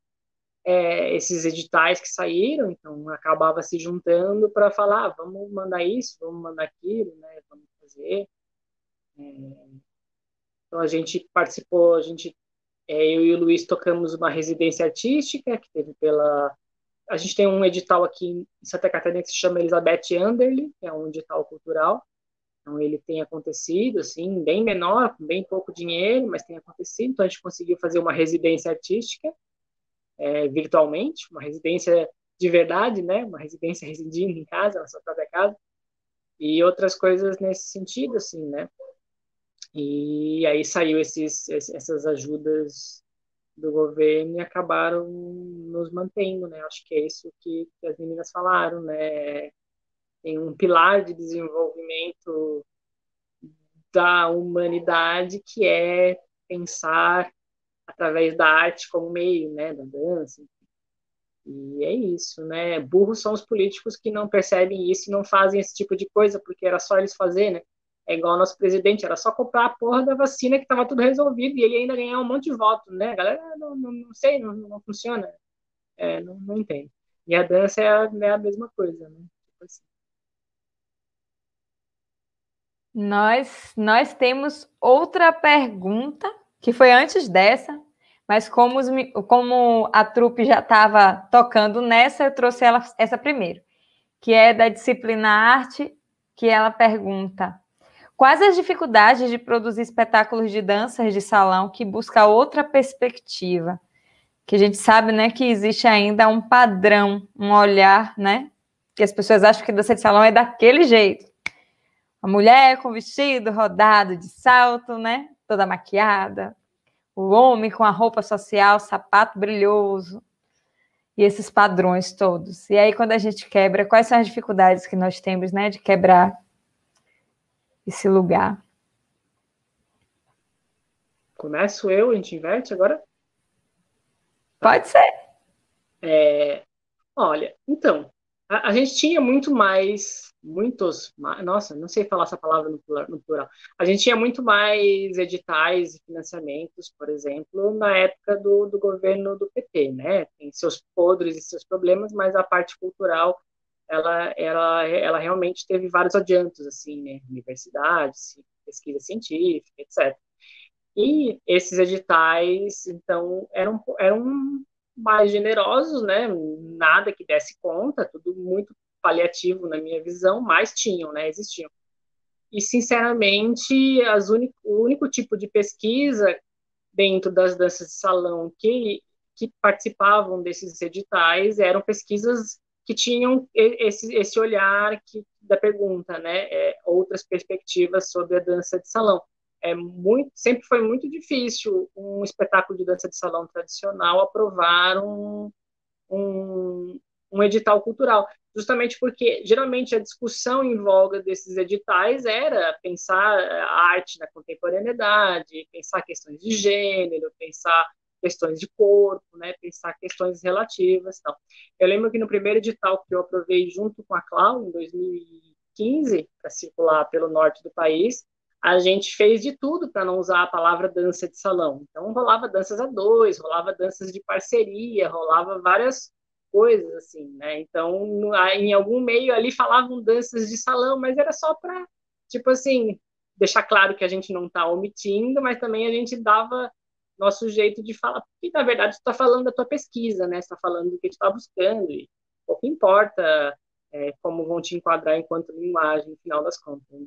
é, esses editais que saíram, então acabava se juntando para falar, ah, vamos mandar isso, vamos mandar aquilo, né, vamos fazer. É, então a gente participou, a gente, é, eu e o Luiz tocamos uma residência artística que teve pela, a gente tem um edital aqui em Santa Catarina que se chama Elizabeth Anderle, que é um edital cultural, então, ele tem acontecido, assim, bem menor, com bem pouco dinheiro, mas tem acontecido. Então, a gente conseguiu fazer uma residência artística é, virtualmente, uma residência de verdade, né? Uma residência residindo em casa, na sua própria casa. E outras coisas nesse sentido, assim, né? E aí saiu esses, essas ajudas do governo e acabaram nos mantendo, né? Acho que é isso que, que as meninas falaram, né? Tem um pilar de desenvolvimento da humanidade que é pensar através da arte como meio, né, da dança. E é isso, né? Burros são os políticos que não percebem isso e não fazem esse tipo de coisa, porque era só eles fazer, né? É igual nosso presidente, era só comprar a porra da vacina que estava tudo resolvido e ele ainda ganhar um monte de votos, né? A galera, não, não, não sei, não, não funciona. É, não, não. E a dança é a, é a mesma coisa, né? Tipo assim. Nós, nós temos outra pergunta, que foi antes dessa, mas como, os, como a trupe já estava tocando nessa, eu trouxe ela, essa primeiro, que é da disciplina arte, que ela pergunta quais as dificuldades de produzir espetáculos de danças de salão que busca outra perspectiva, que a gente sabe, né, que existe ainda um padrão, um olhar, né, que as pessoas acham que dança de salão é daquele jeito. A mulher com vestido rodado de salto, né, toda maquiada, o homem com a roupa social, sapato brilhoso, e esses padrões todos. E aí, quando a gente quebra, quais são as dificuldades que nós temos, né, de quebrar esse lugar? Começo eu, a gente inverte agora? Pode ser. É, olha, então, a, a, gente tinha muito mais, muitos, nossa, não sei falar essa palavra no plural, A gente tinha muito mais editais e financiamentos, por exemplo, na época do, do governo do PT, né? Tem seus podres e seus problemas, mas a parte cultural, ela, ela, ela realmente teve vários adiantos, assim, né? Universidades, pesquisa científica, etc. E esses editais, então, eram, eram mais generosos, né? Nada que desse conta, tudo muito paliativo na minha visão, mas tinham, né? Existiam. E, sinceramente, as o único tipo de pesquisa dentro das danças de salão que, que participavam desses editais eram pesquisas que tinham esse, esse olhar que, da pergunta, né? É, outras perspectivas sobre a dança de salão é muito, sempre foi muito difícil um espetáculo de dança de salão tradicional aprovar um, um, um edital cultural, justamente porque geralmente a discussão em voga desses editais era pensar a arte na contemporaneidade, pensar questões de gênero, pensar questões de corpo, né, pensar questões relativas, tal. Eu lembro que no primeiro edital que eu aprovei junto com a Clau em 2015 para circular pelo norte do país, a gente fez de tudo para não usar a palavra dança de salão. Então, rolava danças a dois, rolava danças de parceria, rolava várias coisas assim, né? Então, em algum meio ali falavam danças de salão, mas era só para, tipo assim, deixar claro que a gente não está omitindo, mas também a gente dava nosso jeito de falar, porque na verdade tu está falando da tua pesquisa, né? está falando do que tu está buscando e pouco importa é, como vão te enquadrar enquanto linguagem, no final das contas. Né?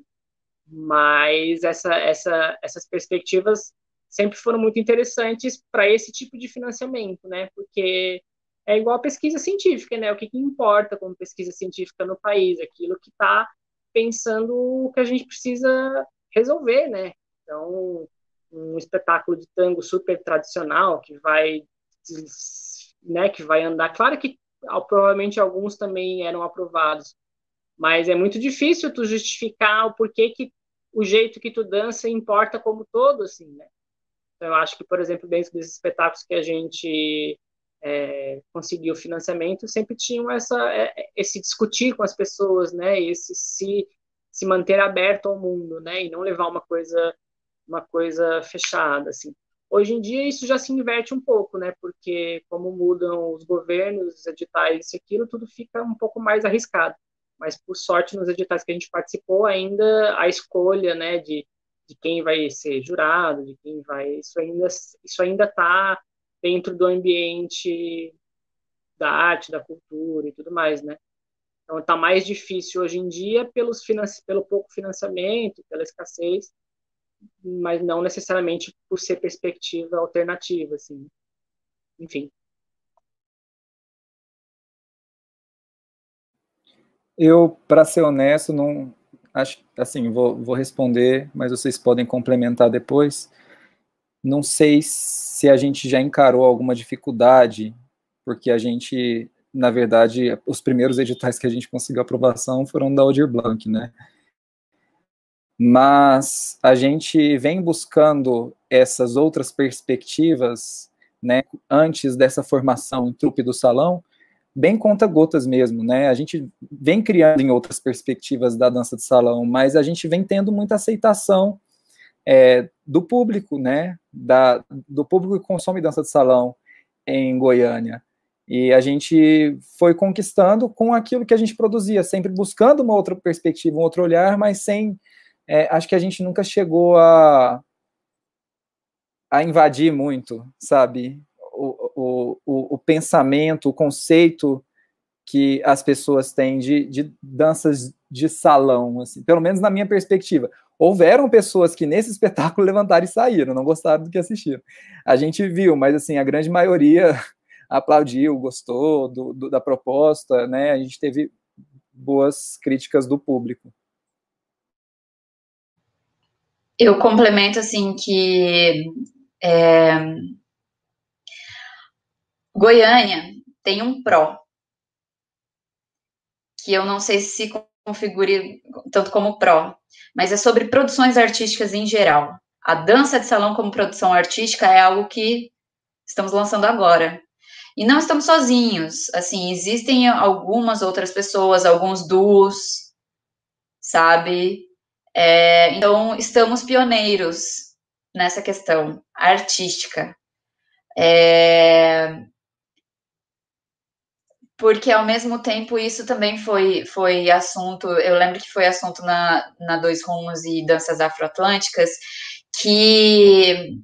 Mas essa, essa, essas perspectivas sempre foram muito interessantes para esse tipo de financiamento, né? Porque é igual a pesquisa científica, né? O que, que importa como pesquisa científica no país? Aquilo que está pensando o que a gente precisa resolver, né? Então, um espetáculo de tango super tradicional que vai, né? Que vai andar. Claro que provavelmente alguns também eram aprovados, mas é muito difícil tu justificar o porquê que o jeito que tu dança importa como todo, assim, né? Então, eu acho que, por exemplo, dentro desses espetáculos que a gente é, conseguiu financiamento, sempre tinham essa, é, esse discutir com as pessoas, né? Esse se, se manter aberto ao mundo, né? E não levar uma coisa, uma coisa fechada, assim. Hoje em dia isso já se inverte um pouco, né? Porque como mudam os governos, os editais, isso aquilo, tudo fica um pouco mais arriscado mas por sorte nos editais que a gente participou ainda a escolha, né, de, de quem vai ser jurado, de quem vai, isso ainda isso ainda está dentro do ambiente da arte, da cultura e tudo mais, né? Então está mais difícil hoje em dia pelos pelo pouco financiamento, pela escassez, mas não necessariamente por ser perspectiva alternativa, assim. Enfim. Eu, para ser honesto, não acho assim, vou, vou responder, mas vocês podem complementar depois. Não sei se a gente já encarou alguma dificuldade, porque a gente, na verdade, os primeiros editais que a gente conseguiu aprovação foram da Aldir Blanc, né? Mas a gente vem buscando essas outras perspectivas, né, antes dessa formação em trupe do salão, bem conta-gotas mesmo, né? A gente vem criando em outras perspectivas da dança de salão, mas a gente vem tendo muita aceitação é, do público, né? Da, do público que consome dança de salão em Goiânia. E a gente foi conquistando com aquilo que a gente produzia, sempre buscando uma outra perspectiva, um outro olhar, mas sem. É, acho que a gente nunca chegou a, a invadir muito, sabe? O, o, o, pensamento, o conceito que as pessoas têm de, de danças de salão, assim, pelo menos na minha perspectiva. Houveram pessoas que nesse espetáculo levantaram e saíram, não gostaram do que assistiram. A gente viu, mas assim, a grande maioria aplaudiu, gostou do, do, da proposta, né? A gente teve boas críticas do público. Eu complemento assim que é, Goiânia tem um pró que eu não sei se configure tanto como pró, mas é sobre produções artísticas em geral. A dança de salão como produção artística é algo que estamos lançando agora. E não estamos sozinhos, assim, existem algumas outras pessoas, alguns duos, sabe? É, então, estamos pioneiros nessa questão artística. É, porque ao mesmo tempo isso também foi, foi assunto, eu lembro que foi assunto na, na Dois Rumos e Danças Afroatlânticas, que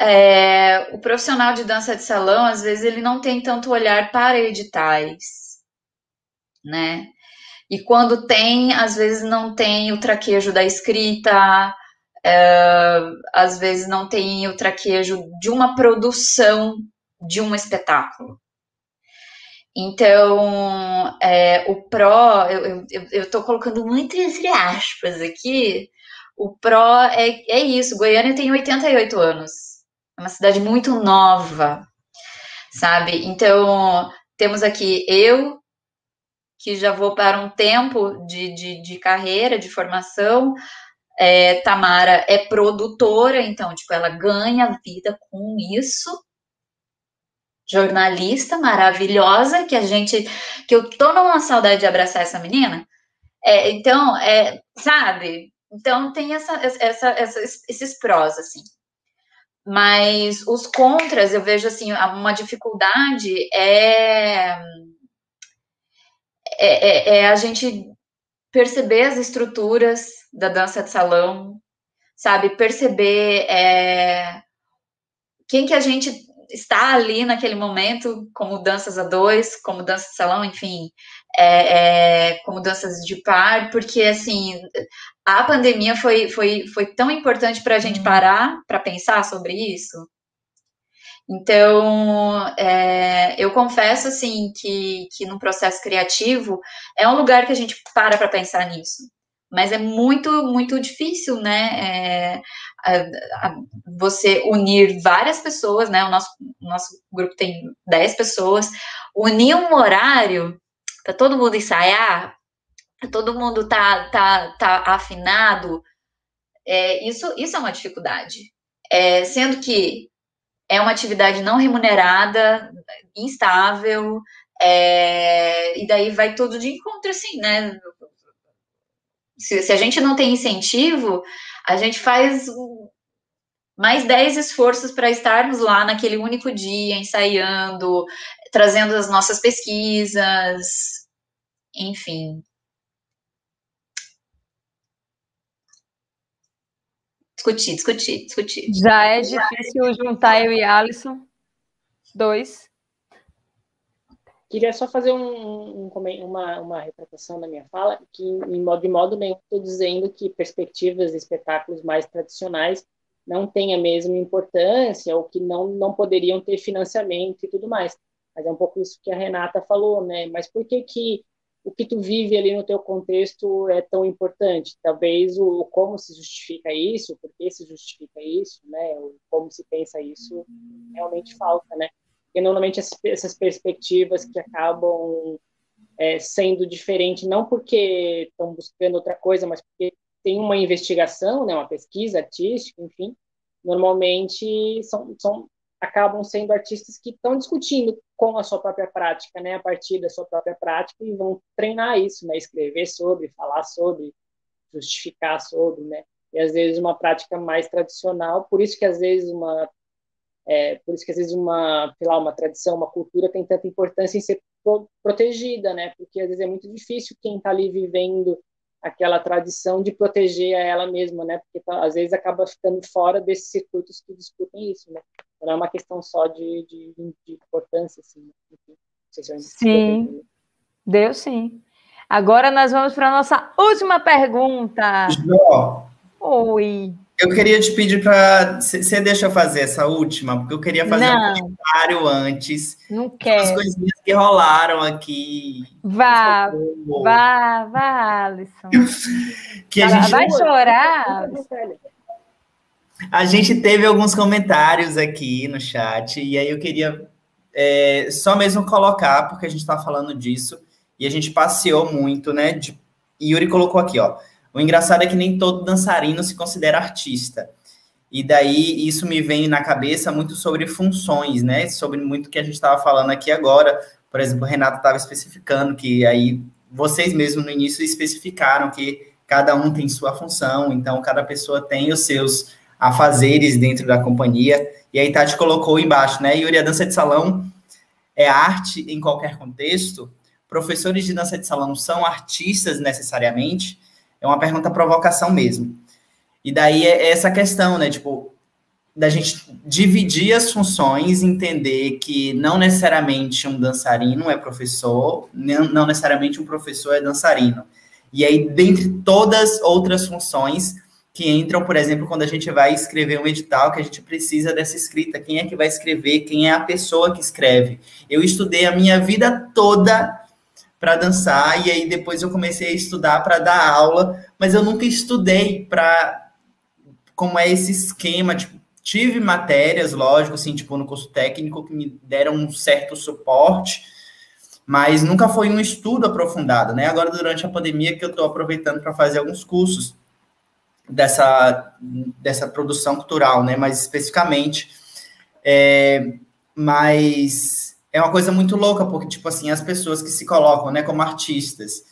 é, o profissional de dança de salão, às vezes, ele não tem tanto olhar para editais, né? E quando tem, às vezes não tem o traquejo da escrita, é, às vezes não tem o traquejo de uma produção de um espetáculo. Então, é, o pró, eu estou colocando muito entre aspas aqui, o pró é, é isso, Goiânia tem 88 anos é uma cidade muito nova, sabe? Então, temos aqui eu, que já vou para um tempo de, de, de carreira, de formação. É, Tamara é produtora, então, tipo, ela ganha vida com isso. Jornalista maravilhosa, que a gente, que eu tô numa saudade de abraçar essa menina. É, então, é, sabe? Então tem essa, essa, essa, esses prós, assim. Mas os contras, eu vejo assim, uma dificuldade é, é, é, é a gente perceber as estruturas da dança de salão, sabe? Perceber é, quem que a gente está ali naquele momento, como danças a dois, como dança de salão, enfim, é, é, como danças de par, porque assim a pandemia foi, foi, foi tão importante para a gente uhum. parar para pensar sobre isso. Então, é, eu confesso assim que, que no processo criativo é um lugar que a gente para para pensar nisso, mas é muito muito difícil, né? Você unir várias pessoas, né? O nosso, nosso grupo tem 10 pessoas, unir um horário para todo mundo ensaiar todo mundo tá, tá, tá afinado, é, isso, isso é uma dificuldade. É, sendo que é uma atividade não remunerada, instável, é, e daí vai tudo de encontro, assim, né? Se, se, a gente não tem incentivo, a gente faz mais 10 esforços para estarmos lá naquele único dia, ensaiando, trazendo as nossas pesquisas, enfim. Discutir, discutir, discutir. Já é difícil juntar eu e Alisson. Dois. Queria só fazer um, um, uma, uma retratação da minha fala, que em modo, de modo nenhum estou dizendo que perspectivas de espetáculos mais tradicionais não têm a mesma importância ou que não, não poderiam ter financiamento e tudo mais. Mas é um pouco isso que a Renata falou, né? Mas por que que o que tu vive ali no teu contexto é tão importante. Talvez o como se justifica isso, por que se justifica isso, né? O como se pensa isso realmente falta, né? E normalmente essas perspectivas que acabam é, sendo diferentes, não porque estão buscando outra coisa, mas porque tem uma investigação, né? Uma pesquisa artística, enfim. Normalmente são, são acabam sendo artistas que estão discutindo com a sua própria prática, né, a partir da sua própria prática e vão treinar isso, né, escrever sobre, falar sobre, justificar sobre, né, e às vezes uma prática mais tradicional, por isso que às vezes uma é, por isso que às vezes uma, sei lá, uma tradição, uma cultura tem tanta importância em ser pro, protegida, né? Porque às vezes é muito difícil quem está ali vivendo aquela tradição de proteger a ela mesma, né? Porque tá, às vezes acaba ficando fora desses circuitos que discutem isso, né? Então, não é uma questão só de, de, de importância, assim. Né? Enfim, se sim, deu sim. Agora nós vamos para a nossa última pergunta. Jó. Oi. Eu queria te pedir para. Você deixa eu fazer essa última? Porque eu queria fazer Não. um comentário antes. Não As quero. coisinhas que rolaram aqui. Vá, vá, vá, Alisson. Que a Vai- gente, vai chorar. a gente teve alguns comentários aqui no chat, e aí eu queria é, só mesmo colocar, porque a gente está falando disso, e a gente passeou muito, né? de- e Yuri colocou aqui, ó. O engraçado é que nem todo dançarino se considera artista. E daí isso me vem na cabeça muito sobre funções, né? Sobre muito que a gente estava falando aqui agora. Por exemplo, o Renato estava especificando que aí vocês mesmos no início especificaram que cada um tem sua função, então cada pessoa tem os seus afazeres dentro da companhia. E aí Tati colocou embaixo, né? Yuri, a dança de salão é arte em qualquer contexto? Professores de dança de salão são artistas necessariamente? É uma pergunta provocação mesmo. E daí é essa questão, né? Tipo, da gente dividir as funções, entender que não necessariamente um dançarino é professor, não, necessariamente um professor é dançarino. E aí, dentre todas outras funções que entram, por exemplo, quando a gente vai escrever um edital, que a gente precisa dessa escrita, quem é que vai escrever, quem é a pessoa que escreve. Eu estudei a minha vida toda para dançar e aí depois eu comecei a estudar para dar aula, mas eu nunca estudei para como é esse esquema, tipo, tive matérias, lógico, assim, tipo, no curso técnico que me deram um certo suporte, mas nunca foi um estudo aprofundado, né? Agora, durante a pandemia, que eu estou aproveitando para fazer alguns cursos dessa, dessa produção cultural, né? Mais especificamente. É, mas é uma coisa muito louca, porque, tipo assim, as pessoas que se colocam, né, como artistas,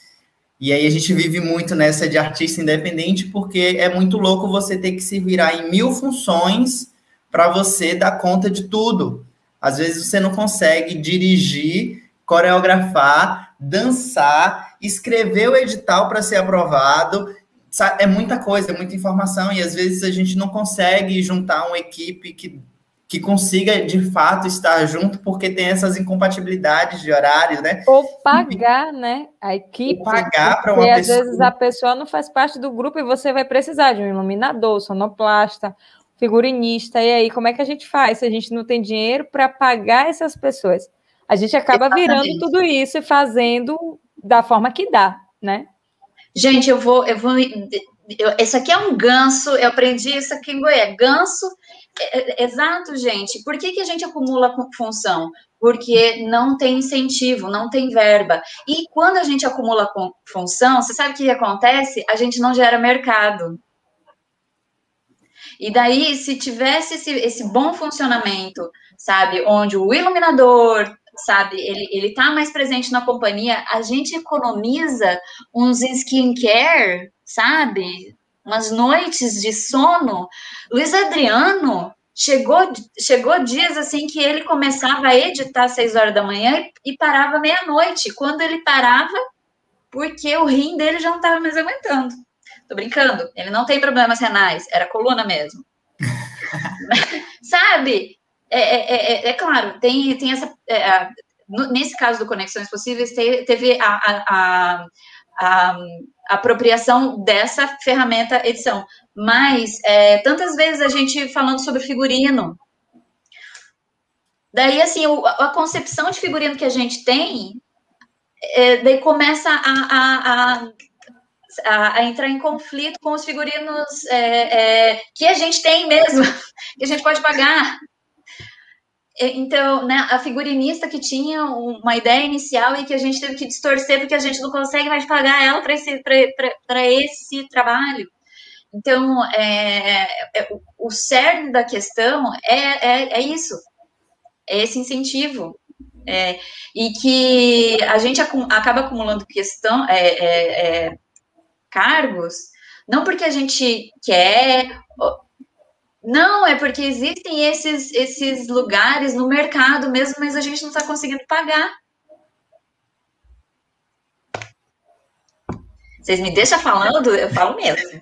e aí a gente vive muito nessa de artista independente, porque é muito louco você ter que se virar em mil funções para você dar conta de tudo. Às vezes você não consegue dirigir, coreografar, dançar, escrever o edital para ser aprovado. É muita coisa, é muita informação, e às vezes a gente não consegue juntar uma equipe que que consiga de fato estar junto, porque tem essas incompatibilidades de horário, né? Ou pagar, né? A equipe. Ou pagar para uma porque, pessoa. às vezes a pessoa não faz parte do grupo e você vai precisar de um iluminador, sonoplasta, figurinista. E aí, como é que a gente faz se a gente não tem dinheiro para pagar essas pessoas? A gente acaba Exatamente. virando tudo isso e fazendo da forma que dá, né? Gente, eu vou, eu vou. Eu, esse aqui é um ganso, eu aprendi isso aqui em Goiás. Ganso, exato, gente. Por que, que a gente acumula função? Porque não tem incentivo, não tem verba. E quando a gente acumula função, você sabe o que acontece? A gente não gera mercado. E daí, se tivesse esse, esse bom funcionamento, sabe, onde o iluminador sabe? Ele, ele tá mais presente na companhia, a gente economiza uns skincare, sabe? Umas noites de sono. Luiz Adriano chegou, chegou dias assim que ele começava a editar às seis horas da manhã e, e parava meia-noite. Quando ele parava, porque o rim dele já não estava mais aguentando. Tô brincando, ele não tem problemas renais, era coluna mesmo. sabe? É, é, é, é, claro, tem, tem essa. É, nesse caso do Conexões Possíveis, teve a, a, a, apropriação dessa ferramenta edição. Mas é, tantas vezes a gente falando sobre figurino. Daí, assim, o, a concepção de figurino que a gente tem, é, daí começa a, a, a, entrar em conflito com os figurinos que a gente tem mesmo, que a gente pode pagar. Então, né, a figurinista que tinha uma ideia inicial e que a gente teve que distorcer porque a gente não consegue mais pagar ela para esse, esse trabalho. Então, é, é, o cerne da questão é, é, é, isso, é esse incentivo. É, e que a gente acaba acumulando questão, é, cargos, não porque a gente quer, não, é porque existem esses, esses lugares no mercado mesmo, mas a gente não está conseguindo pagar. Vocês me deixam falando? Eu falo mesmo.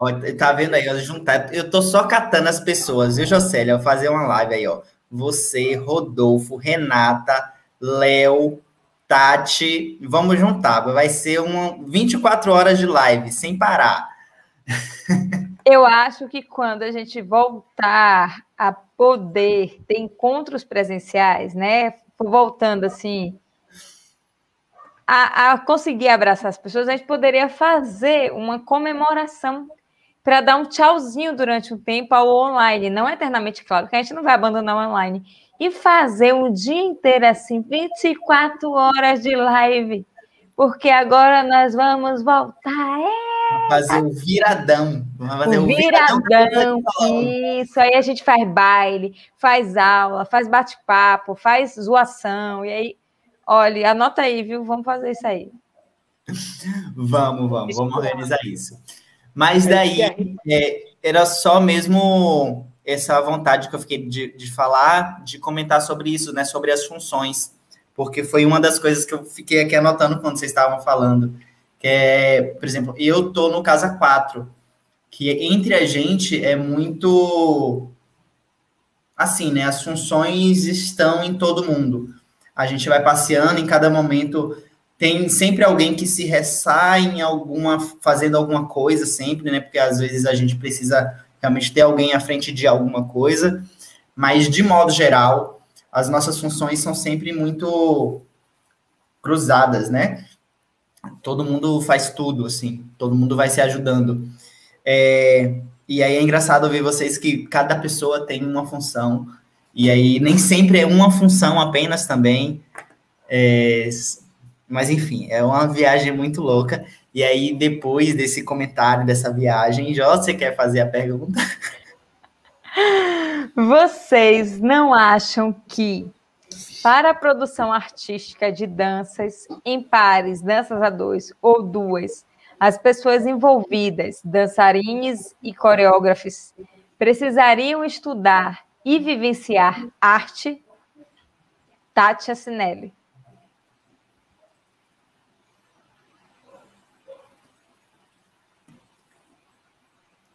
Ó, tá vendo aí, juntar. Eu tô só catando as pessoas, viu, Jocélia? Eu fazer uma live aí, ó. Você, Rodolfo, Renata, Léo, Tati. Vamos juntar. Vai ser uma 24 horas de live, sem parar. Eu acho que quando a gente voltar a poder ter encontros presenciais, né? Voltando assim a, a conseguir abraçar as pessoas, a gente poderia fazer uma comemoração para dar um tchauzinho durante um tempo ao online, não eternamente, claro, que a gente não vai abandonar o online, e fazer um dia inteiro assim, 24 horas de live, porque agora nós vamos voltar. É, fazer o viradão. Fazer o, o viradão. viradão isso, aí a gente faz baile, faz aula, faz bate-papo, faz zoação, e aí Olha, anota aí, viu? Vamos fazer isso aí. vamos, vamos, vamos organizar isso. Mas daí é, era só mesmo essa vontade que eu fiquei de, de falar, de comentar sobre isso, né? Sobre as funções. Porque foi uma das coisas que eu fiquei aqui anotando quando vocês estavam falando. Que é, por exemplo, eu tô no Casa 4, que entre a gente é muito assim, né? As funções estão em todo mundo a gente vai passeando, em cada momento tem sempre alguém que se ressai em alguma, fazendo alguma coisa sempre, né? Porque às vezes a gente precisa realmente ter alguém à frente de alguma coisa, mas de modo geral, as nossas funções são sempre muito cruzadas, né? Todo mundo faz tudo, assim, todo mundo vai se ajudando. É, e aí é engraçado ver vocês que cada pessoa tem uma função, e aí nem sempre é uma função apenas também. É, mas enfim, é uma viagem muito louca. E aí, depois desse comentário dessa viagem, Jó, você quer fazer a pergunta? Vocês não acham que para a produção artística de danças em pares, danças a dois ou duas, as pessoas envolvidas, dançarines e coreógrafos, precisariam estudar e vivenciar arte, Tati Assinelli.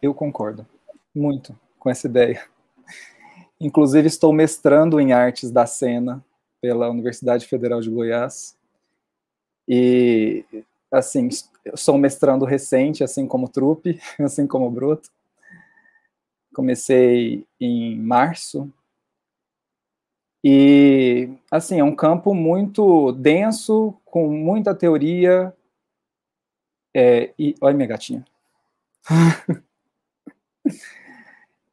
Eu concordo muito com essa ideia. Inclusive, estou mestrando em artes da cena pela Universidade Federal de Goiás. E, assim, sou um mestrando recente, assim como Trupe, assim como Broto. Comecei em março. E, assim, é um campo muito denso, com muita teoria. É, e, olha minha gatinha.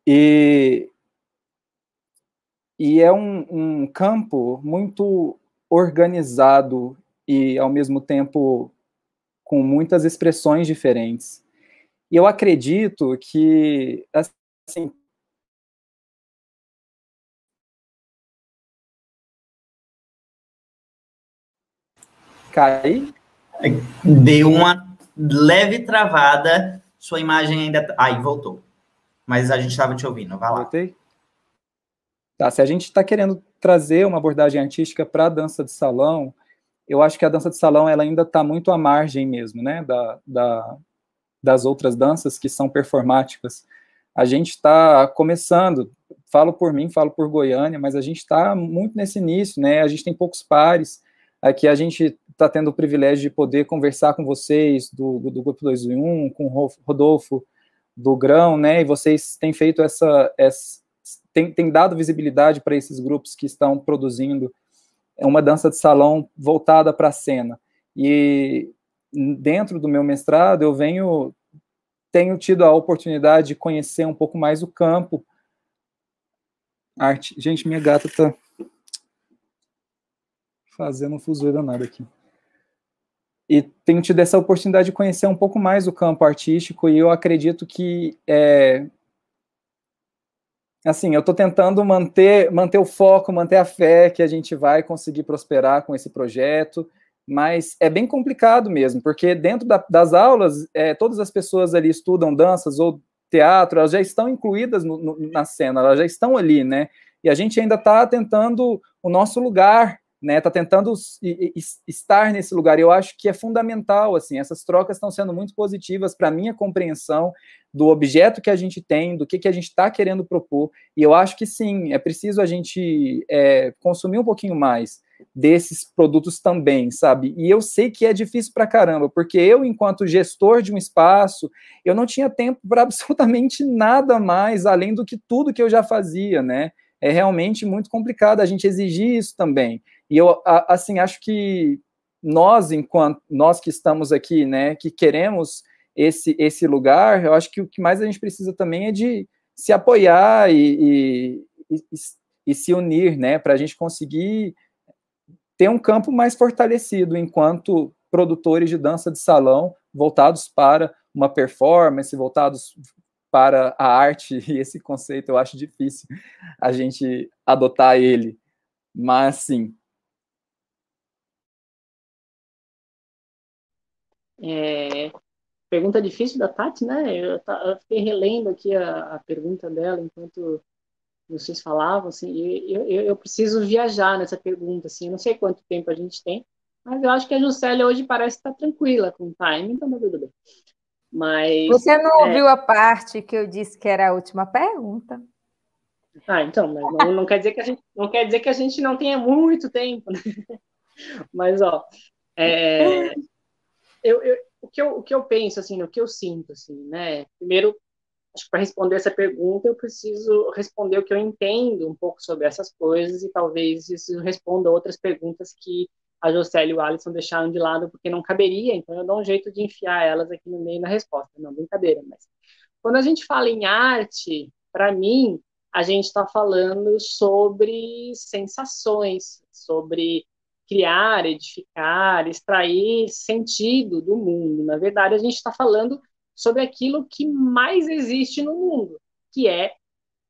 e, e é um, um campo muito organizado e, ao mesmo tempo, com muitas expressões diferentes. E eu acredito que, assim, cai. Deu uma leve travada, sua imagem ainda. Aí, tá, voltou. Mas a gente estava te ouvindo, vai lá. Voltei? Tá, se a gente está querendo trazer uma abordagem artística para a dança de salão, eu acho que a dança de salão ela ainda está muito à margem mesmo, né, da, da, das outras danças que são performáticas a gente está começando, falo por mim, falo por Goiânia, mas a gente está muito nesse início, né? A gente tem poucos pares, aqui a gente está tendo o privilégio de poder conversar com vocês do, do Grupo 2 em 1, com o Rodolfo do Grão, né? E vocês têm feito essa, essa tem, tem dado visibilidade para esses grupos que estão produzindo uma dança de salão voltada para a cena. E dentro do meu mestrado, eu venho tenho tido a oportunidade de conhecer um pouco mais o campo. Arte. Gente, minha gata tá fazendo um fuzuê danado aqui. E tenho tido essa oportunidade de conhecer um pouco mais o campo artístico e eu acredito que é, assim, eu estou tentando manter, manter o foco, manter a fé que a gente vai conseguir prosperar com esse projeto, mas é bem complicado mesmo, porque dentro da, das aulas, é, todas as pessoas ali estudam danças ou teatro, elas já estão incluídas no, no, na cena, elas já estão ali, né? E a gente ainda está tentando o nosso lugar né, tá tentando estar nesse lugar. Eu acho que é fundamental, assim, essas trocas estão sendo muito positivas para minha compreensão do objeto que a gente tem, do que, que a gente está querendo propor. E eu acho que sim, é preciso a gente é, consumir um pouquinho mais desses produtos também, sabe? E eu sei que é difícil para caramba, porque eu, enquanto gestor de um espaço, eu não tinha tempo para absolutamente nada mais além do que tudo que eu já fazia, né? É realmente muito complicado a gente exigir isso também. E eu, assim, acho que nós, enquanto nós que estamos aqui, né, que queremos esse, esse lugar, eu acho que o que mais a gente precisa também é de se apoiar e, e, e, e se unir, né, para a gente conseguir ter um campo mais fortalecido enquanto produtores de dança de salão voltados para uma performance, voltados para a arte, e esse conceito eu acho difícil a gente adotar ele. Mas, sim, É, pergunta difícil da Tati, né? Eu, eu fiquei relendo aqui a, a, pergunta dela enquanto vocês falavam, assim, e eu, eu, eu, preciso viajar nessa pergunta, assim, eu não sei quanto tempo a gente tem, mas eu acho que a Juscelia hoje parece estar tranquila com o time, então tá tudo bem. Mas, Você não é... ouviu a parte que eu disse que era a última pergunta? Ah, então, mas não, não, quer dizer que a gente não quer dizer que a gente não tenha muito tempo, né? Mas ó, é, eu, eu, o, que eu, o que eu penso, assim, o que eu sinto, assim, né? Primeiro, para responder essa pergunta, eu preciso responder o que eu entendo um pouco sobre essas coisas e talvez isso responda outras perguntas que a Jocely e o Alisson deixaram de lado porque não caberia, então eu dou um jeito de enfiar elas aqui no meio na resposta. Não, brincadeira, mas quando a gente fala em arte, para mim, a gente está falando sobre sensações, sobre criar, edificar, extrair sentido do mundo. Na verdade, a gente está falando sobre aquilo que mais existe no mundo, que é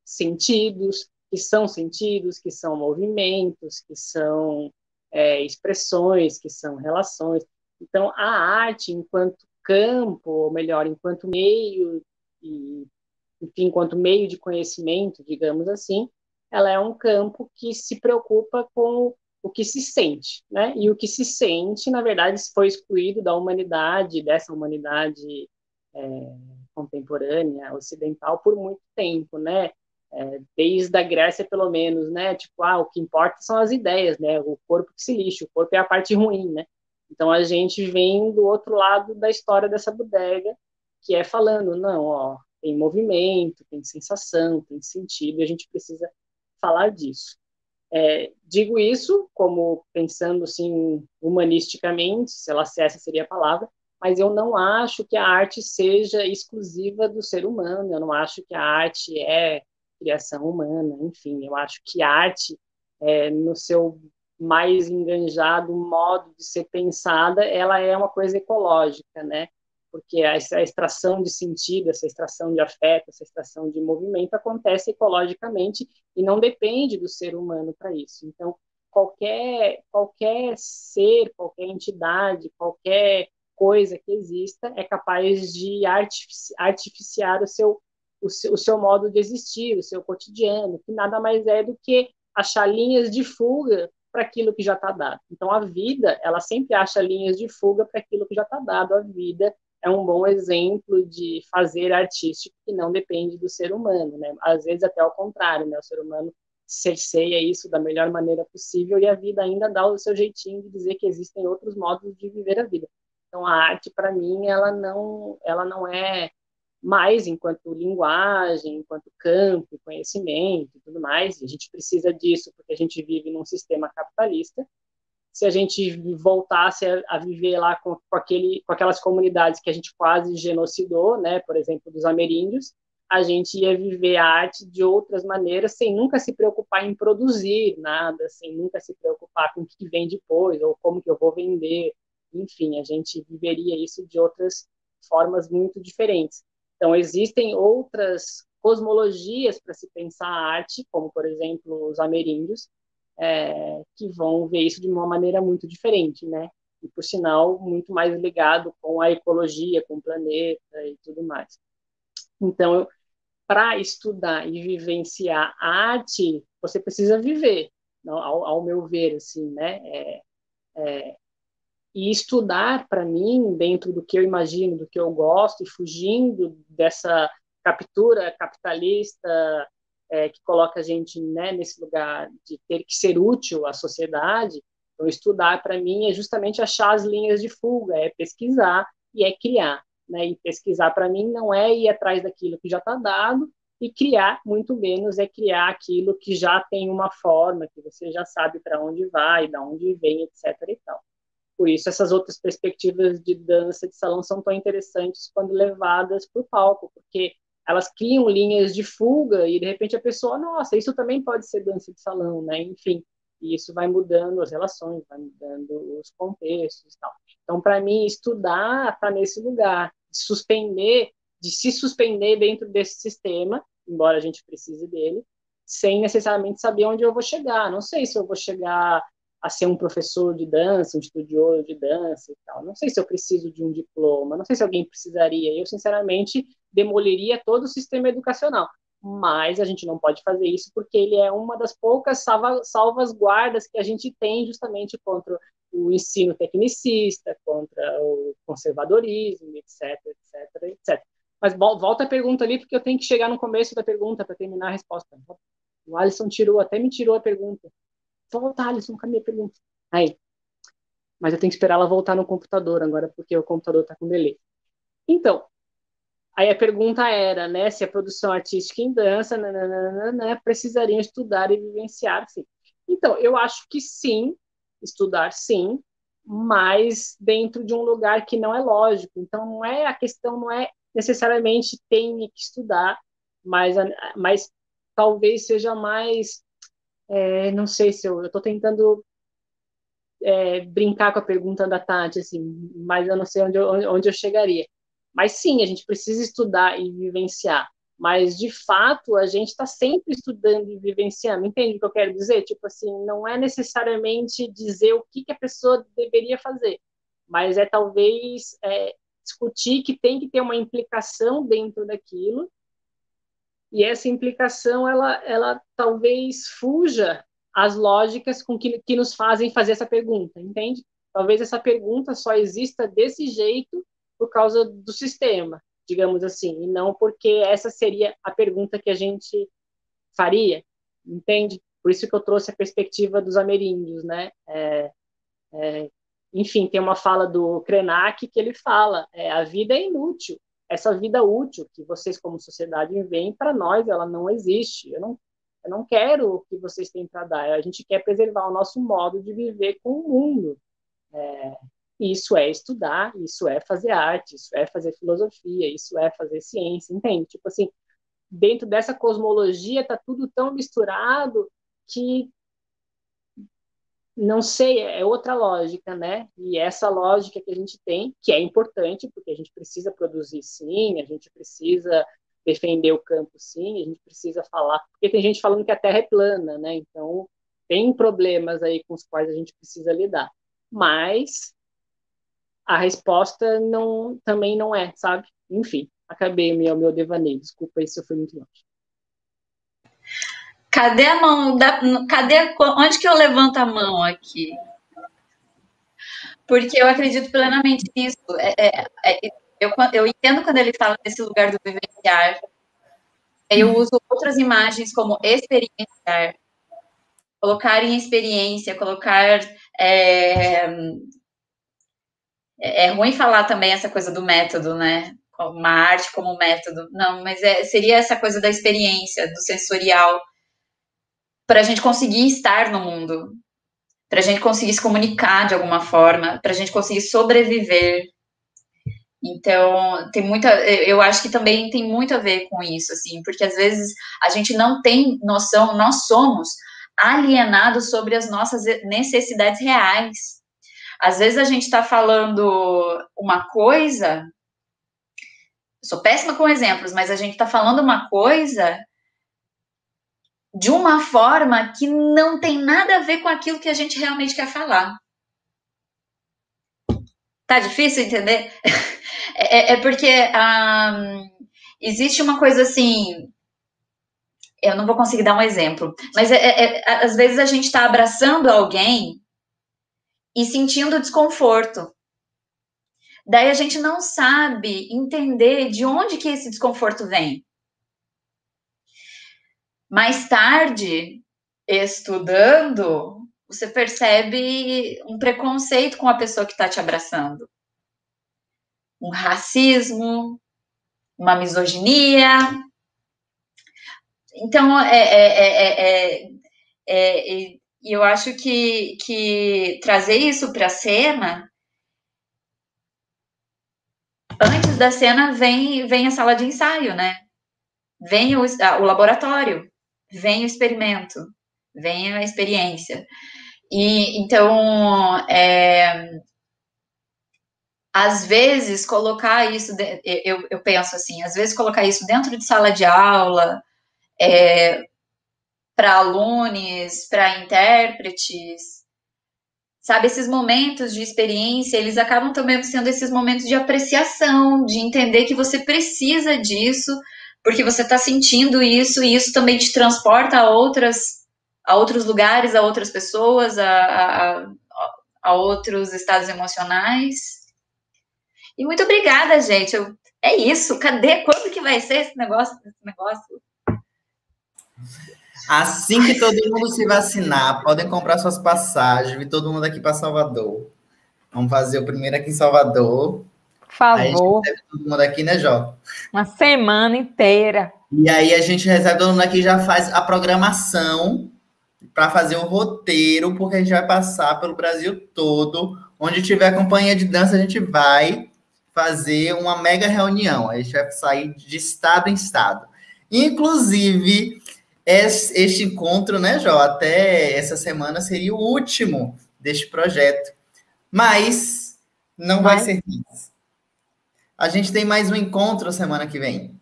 sentidos, que são sentidos, que são movimentos, que são é, expressões, que são relações. Então, a arte, enquanto campo, ou melhor, enquanto meio, e, enfim, enquanto meio de conhecimento, digamos assim, ela é um campo que se preocupa com o que se sente, né? E o que se sente, na verdade, foi excluído da humanidade, dessa humanidade é, contemporânea, ocidental, por muito tempo, né? É, desde a Grécia, pelo menos, né? Tipo, ah, o que importa são as ideias, né? O corpo que se lixa, o corpo é a parte ruim, né? Então a gente vem do outro lado da história dessa bodega, que é falando, não, ó, tem movimento, tem sensação, tem sentido, e a gente precisa falar disso. É, digo isso como pensando assim humanisticamente, sei lá se essa seria a palavra, mas eu não acho que a arte seja exclusiva do ser humano, eu não acho que a arte é criação humana, enfim, eu acho que a arte, é, no seu mais enganjado modo de ser pensada, ela é uma coisa ecológica, né? Porque essa extração de sentido, essa extração de afeto, essa extração de movimento acontece ecologicamente e não depende do ser humano para isso. Então, qualquer, qualquer ser, qualquer entidade, qualquer coisa que exista é capaz de artifici artificiar o seu, o seu, o seu modo de existir, o seu cotidiano, que nada mais é do que achar linhas de fuga para aquilo que já está dado. Então, a vida, ela sempre acha linhas de fuga para aquilo que já está dado. A vida é um bom exemplo de fazer artístico que não depende do ser humano, né? Às vezes até ao contrário, né? O ser humano cerceia isso da melhor maneira possível e a vida ainda dá o seu jeitinho de dizer que existem outros modos de viver a vida. Então a arte para mim ela não ela não é mais enquanto linguagem, enquanto campo, conhecimento e tudo mais. A gente precisa disso porque a gente vive num sistema capitalista se a gente voltasse a, a viver lá com, com, aquele, com aquelas comunidades que a gente quase genocidou, né, por exemplo, dos ameríndios, a gente ia viver a arte de outras maneiras, sem nunca se preocupar em produzir nada, sem nunca se preocupar com o que vem depois, ou como que eu vou vender, enfim, a gente viveria isso de outras formas muito diferentes. Então, existem outras cosmologias para se pensar a arte, como, por exemplo, os ameríndios, é, que vão ver isso de uma maneira muito diferente, né? E, por sinal, muito mais ligado com a ecologia, com o planeta e tudo mais. Então, para estudar e vivenciar a arte, você precisa viver, ao, ao meu ver, assim, né? É, é, e estudar, para mim, dentro do que eu imagino, do que eu gosto, e fugindo dessa captura capitalista é, que coloca a gente né, nesse lugar de ter que ser útil à sociedade, então estudar, para mim, é justamente achar as linhas de fuga, é pesquisar e é criar. Né? E pesquisar, para mim, não é ir atrás daquilo que já está dado, e criar, muito menos, é criar aquilo que já tem uma forma, que você já sabe para onde vai, de onde vem, etc. E tal. Por isso, essas outras perspectivas de dança de salão são tão interessantes quando levadas para o palco, porque elas criam linhas de fuga e, de repente, a pessoa, nossa, isso também pode ser dança de salão, né? Enfim, e isso vai mudando as relações, vai mudando os contextos e tal. Então, para mim, estudar está nesse lugar, de suspender de se suspender dentro desse sistema, embora a gente precise dele, sem necessariamente saber onde eu vou chegar. Não sei se eu vou chegar a ser um professor de dança, um estudioso de dança e tal. Não sei se eu preciso de um diploma, não sei se alguém precisaria. Eu, sinceramente, demoliria todo o sistema educacional. Mas a gente não pode fazer isso porque ele é uma das poucas salva, salvas guardas que a gente tem justamente contra o ensino tecnicista, contra o conservadorismo, etc, etc, etc. Mas volta a pergunta ali, porque eu tenho que chegar no começo da pergunta para terminar a resposta. O Alisson tirou, até me tirou a pergunta. Volta, Alisson, cadê a pergunta? Aí. Mas eu tenho que esperar ela voltar no computador agora, porque o computador está com delay. Então, aí a pergunta era, né, se a produção artística em dança nananana, precisariam estudar e vivenciar, sim. Então, eu acho que sim, estudar sim, mas dentro de um lugar que não é lógico. Então, não é a questão não é necessariamente tenha que estudar, mas, mas talvez seja mais. É, não sei se eu estou tentando é, brincar com a pergunta da Tati, assim, mas eu não sei onde eu, onde eu chegaria. Mas sim, a gente precisa estudar e vivenciar. Mas, de fato, a gente está sempre estudando e vivenciando. Entende o que eu quero dizer? Tipo assim, não é necessariamente dizer o que, que a pessoa deveria fazer, mas é talvez é, discutir que tem que ter uma implicação dentro daquilo, e essa implicação, ela, ela talvez fuja às lógicas com que, que nos fazem fazer essa pergunta, entende? Talvez essa pergunta só exista desse jeito por causa do sistema, digamos assim, e não porque essa seria a pergunta que a gente faria, entende? Por isso que eu trouxe a perspectiva dos ameríndios, né? É, é, enfim, tem uma fala do Krenak que ele fala: é, a vida é inútil. Essa vida útil que vocês, como sociedade, veem, para nós, ela não existe. Eu não, eu não quero o que vocês têm para dar. A gente quer preservar o nosso modo de viver com o mundo. É, isso é estudar, isso é fazer arte, isso é fazer filosofia, isso é fazer ciência, entende? Tipo assim, dentro dessa cosmologia está tudo tão misturado que não sei, é outra lógica, né? E essa lógica que a gente tem, que é importante, porque a gente precisa produzir sim, a gente precisa defender o campo sim, a gente precisa falar, porque tem gente falando que a Terra é plana, né? Então, tem problemas aí com os quais a gente precisa lidar. Mas a resposta não, também não é, sabe? Enfim, acabei meu, meu devaneio. Desculpa aí se eu fui muito longe. Cadê a mão? Da, cadê, onde que eu levanto a mão aqui? Porque eu acredito plenamente nisso. É, é, é, eu, eu entendo quando ele fala desse lugar do vivenciar. Eu uso outras imagens como experienciar. Colocar em experiência, colocar. É, é ruim falar também essa coisa do método, né? Uma arte como método. Não, mas é, seria essa coisa da experiência, do sensorial para a gente conseguir estar no mundo, para a gente conseguir se comunicar de alguma forma, para a gente conseguir sobreviver. Então, tem muita, eu acho que também tem muito a ver com isso, assim, porque às vezes a gente não tem noção, nós somos alienados sobre as nossas necessidades reais. Às vezes a gente está falando uma coisa sou péssima com exemplos, mas a gente está falando uma coisa de uma forma que não tem nada a ver com aquilo que a gente realmente quer falar. Tá difícil entender? É, é porque um, existe uma coisa assim. Eu não vou conseguir dar um exemplo, mas é, é, é às vezes a gente está abraçando alguém e sentindo desconforto. Daí a gente não sabe entender de onde que esse desconforto vem. Mais tarde, estudando, você percebe um preconceito com a pessoa que está te abraçando. Um racismo, uma misoginia. Então, é, é, é, é eu acho que, que trazer isso para a cena antes da cena vem, vem a sala de ensaio, né? Vem o, o laboratório, vem o experimento, vem a experiência. E então, é, às vezes, colocar isso, eu, eu penso assim, às vezes colocar isso dentro de sala de aula, é, para alunos, para intérpretes, sabe, esses momentos de experiência, eles acabam também sendo esses momentos de apreciação, de entender que você precisa disso, porque você está sentindo isso, e isso também te transporta a outras a outros lugares, a outras pessoas, a, a, a outros estados emocionais. E muito obrigada, gente. Eu, é isso. Cadê? Quando que vai ser esse negócio? Esse negócio? Assim que todo mundo se vacinar, podem comprar suas passagens, vir todo mundo aqui para Salvador. Vamos fazer o primeiro aqui em Salvador. Favor. Aí todo mundo aqui, né, Jó? Uma semana inteira. E aí a gente recebe todo mundo aqui já faz a programação para fazer o roteiro, porque a gente vai passar pelo Brasil todo. Onde tiver companhia de dança, a gente vai fazer uma mega reunião. A gente vai sair de estado em estado. Inclusive, este encontro, né, Jó, até essa semana seria o último deste projeto. Mas não vai, vai ser isso. A gente tem mais um encontro semana que vem.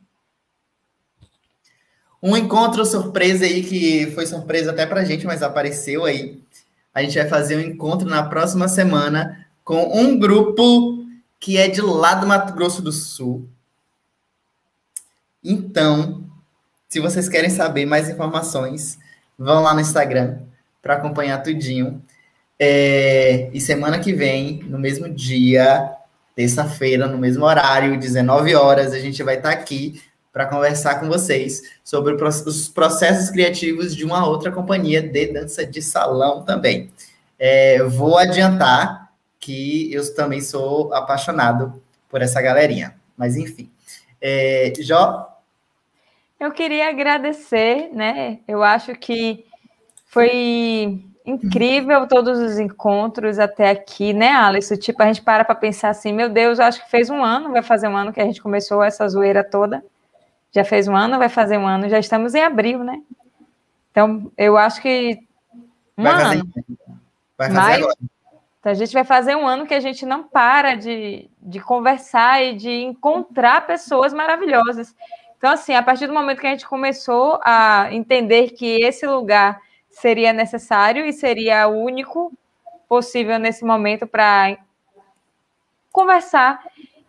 Um encontro surpresa aí, que foi surpresa até pra gente, mas apareceu aí. A gente vai fazer um encontro na próxima semana com um grupo que é de lá do Mato Grosso do Sul. Então, se vocês querem saber mais informações, vão lá no Instagram para acompanhar tudinho. É, e semana que vem, no mesmo dia, terça-feira, no mesmo horário, 19 horas, a gente vai estar tá aqui para conversar com vocês sobre os processos criativos de uma outra companhia de dança de salão também. É, vou adiantar que eu também sou apaixonado por essa galerinha. Mas enfim. É, Jó, eu queria agradecer, né? Eu acho que foi incrível todos os encontros até aqui, né, Alice? Tipo, a gente para para pensar assim, meu Deus, acho que fez um ano, vai fazer um ano que a gente começou essa zoeira toda. Já fez um ano, vai fazer um ano, já estamos em abril, né? Então, eu acho que um vai ano. Fazer, vai fazer Mas, agora. Então, a gente vai fazer um ano que a gente não para de, de conversar e de encontrar pessoas maravilhosas. Então, assim, a partir do momento que a gente começou a entender que esse lugar seria necessário e seria o único possível nesse momento para conversar.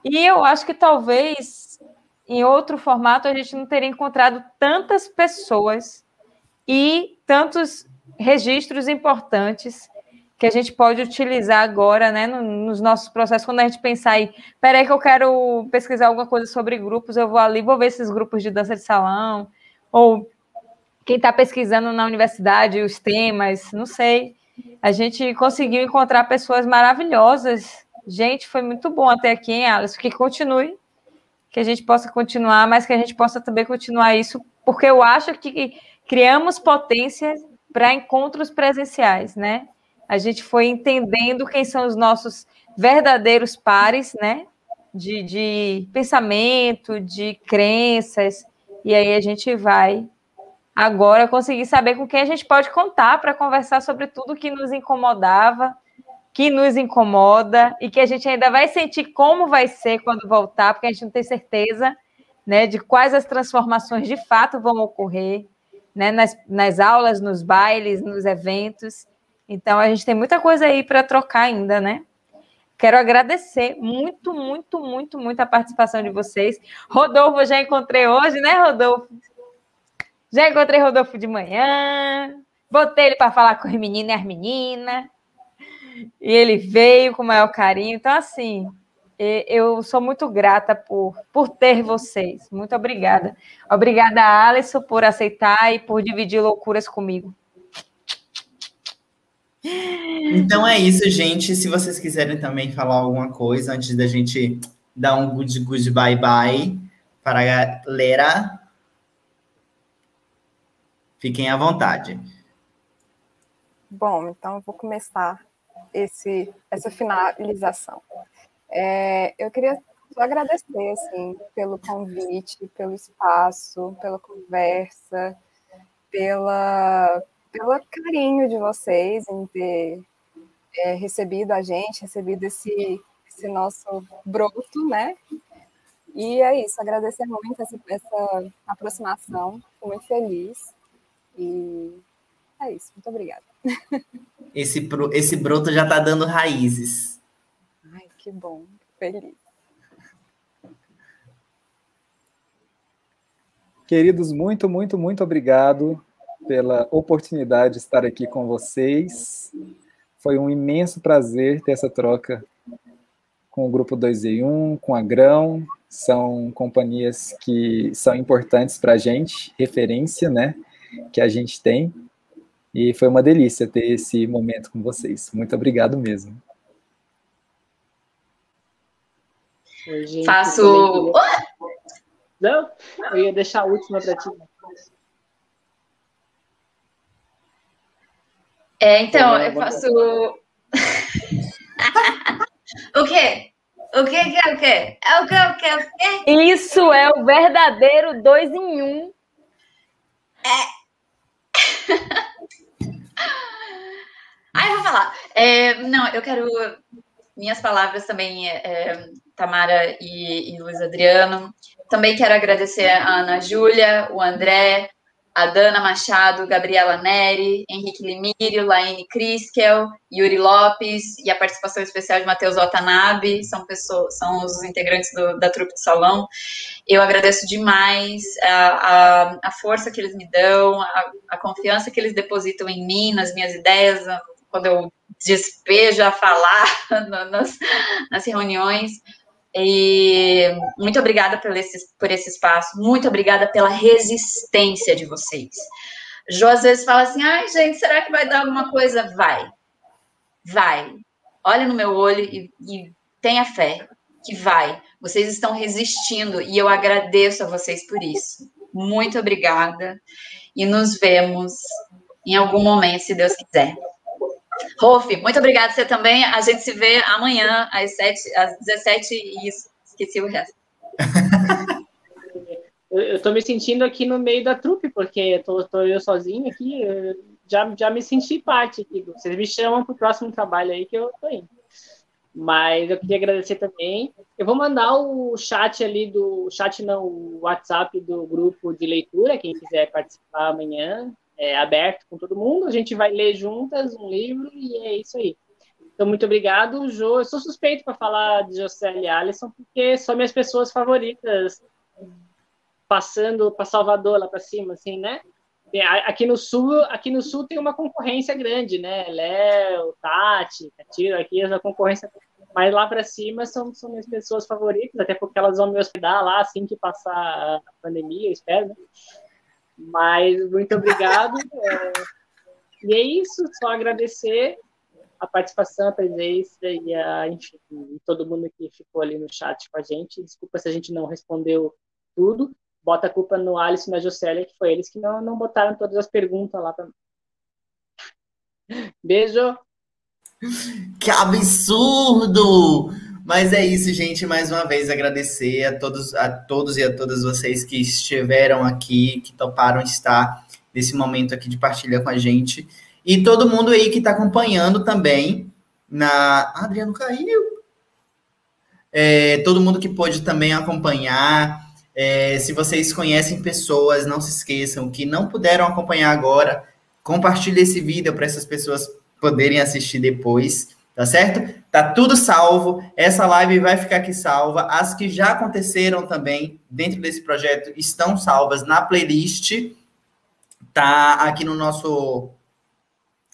E eu acho que talvez em outro formato a gente não teria encontrado tantas pessoas e tantos registros importantes que a gente pode utilizar agora, né, nos nossos processos, quando a gente pensar aí, peraí que eu quero pesquisar alguma coisa sobre grupos, eu vou ali, vou ver esses grupos de dança de salão, ou quem está pesquisando na universidade, os temas, não sei. A gente conseguiu encontrar pessoas maravilhosas. Gente, foi muito bom até aqui, hein, Alice? Que continue, que a gente possa continuar, mas que a gente possa também continuar isso, porque eu acho que criamos potências para encontros presenciais, né? a gente foi entendendo quem são os nossos verdadeiros pares, né? De, de pensamento, de crenças, e aí a gente vai agora conseguir saber com quem a gente pode contar para conversar sobre tudo que nos incomodava, que nos incomoda e que a gente ainda vai sentir como vai ser quando voltar, porque a gente não tem certeza. né, de quais as transformações de fato vão ocorrer, né, nas, nas aulas, nos bailes, nos eventos. Então, a gente tem muita coisa aí para trocar ainda, né? Quero agradecer muito, muito, muito, muito a participação de vocês. Rodolfo, já encontrei hoje, né, Rodolfo? Já encontrei Rodolfo de manhã. Botei ele para falar com os meninos e as meninas. E ele veio com o maior carinho. Então, assim, eu sou muito grata por, por ter vocês. Muito obrigada. Obrigada, Alisson, por aceitar e por dividir loucuras comigo. Então é isso, gente. Se vocês quiserem também falar alguma coisa antes da gente dar um good, good bye bye para a galera, fiquem à vontade. Bom, então eu vou começar esse, essa finalização. É, eu queria só agradecer assim, pelo convite, pelo espaço, pela conversa, pela, pelo carinho de vocês em ter é, recebido a gente, recebido esse, esse nosso broto, né? E é isso, agradecer muito essa, essa aproximação, fico muito feliz. E é isso, muito obrigada. Esse, esse broto já está dando raízes. Ai, que bom, feliz. Queridos, muito, muito, muito obrigado pela oportunidade de estar aqui com vocês. Foi um imenso prazer ter essa troca com o Grupo 2 e 1, com a Grão. São companhias que são importantes para a gente, referência, né? Que a gente tem. E foi uma delícia ter esse momento com vocês. Muito obrigado mesmo. Oi, Faço. Não, eu ia deixar a última para ti. É, então, eu faço. o quê? O que é o quê? É o que, o que, o quê? Isso é o verdadeiro dois em um. É. Ai, vou falar. É, não, eu quero. Minhas palavras também, é, é, Tamara e, e Luiz Adriano. Também quero agradecer a Ana Júlia, o André, a Dana Machado, Gabriela Neri, Henrique Limírio, Laine Criskel, Yuri Lopes e a participação especial de Matheus Watanabe, são pessoas, são os integrantes do, da trupe de salão. Eu agradeço demais a, a, a força que eles me dão, a, a, confiança que eles depositam em mim, nas minhas ideias, quando eu despejo a falar nas, nas reuniões. E muito obrigada por esse, por esse espaço, muito obrigada pela resistência de vocês. Jo às vezes fala assim: ai, gente, será que vai dar alguma coisa? Vai, vai. Olha no meu olho e, e tenha fé que vai. Vocês estão resistindo e eu agradeço a vocês por isso. Muito obrigada e nos vemos em algum momento, se Deus quiser. Rolf, muito obrigada você também. A gente se vê amanhã às, 7, às 17 e esqueci o resto. eu estou me sentindo aqui no meio da trupe, porque estou eu sozinho aqui, já, já me senti parte aqui. Vocês me chamam para o próximo trabalho aí que eu estou indo. Mas eu queria agradecer também. Eu vou mandar o chat ali do chat não, o WhatsApp do grupo de leitura, quem quiser participar amanhã é, aberto com todo mundo, a gente vai ler juntas um livro e é isso aí. Então, muito obrigado, Jo. Eu sou suspeito para falar de e Alisson, porque são minhas pessoas favoritas, passando para Salvador lá para cima, assim, né? Aqui no sul, aqui no sul tem uma concorrência grande, né? Léo, Tati, Catiro, aqui é uma concorrência, mas lá para cima são, são minhas pessoas favoritas, até porque elas vão me hospedar lá assim que passar a pandemia, eu espero, né? Mas muito obrigado. É, e é isso, só agradecer a participação, a presença e a, enfim, todo mundo que ficou ali no chat com a gente. Desculpa se a gente não respondeu tudo. Bota a culpa no Alisson e na Jocélia, que foi eles que não, não botaram todas as perguntas lá para Beijo! Que absurdo! Mas é isso, gente. Mais uma vez agradecer a todos, a todos e a todas vocês que estiveram aqui, que toparam estar nesse momento aqui de partilha com a gente. E todo mundo aí que está acompanhando também na. Ah, Adriano caiu. É, todo mundo que pôde também acompanhar. É, se vocês conhecem pessoas, não se esqueçam que não puderam acompanhar agora, compartilhe esse vídeo para essas pessoas poderem assistir depois, tá certo? Tá tudo salvo. Essa live vai ficar aqui salva. As que já aconteceram também dentro desse projeto estão salvas na playlist. Tá aqui no nosso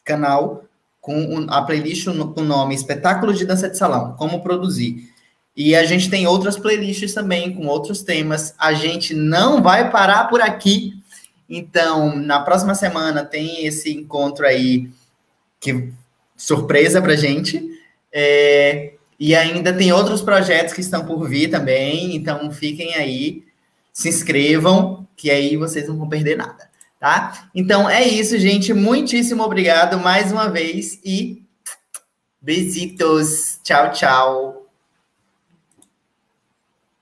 canal com a playlist com o nome Espetáculo de Dança de Salão, como produzir. E a gente tem outras playlists também com outros temas. A gente não vai parar por aqui. Então, na próxima semana tem esse encontro aí que surpresa pra gente. É, e ainda tem outros projetos que estão por vir também. Então, fiquem aí, se inscrevam, que aí vocês não vão perder nada, tá? Então é isso, gente. Muitíssimo obrigado mais uma vez e besitos. Tchau, tchau.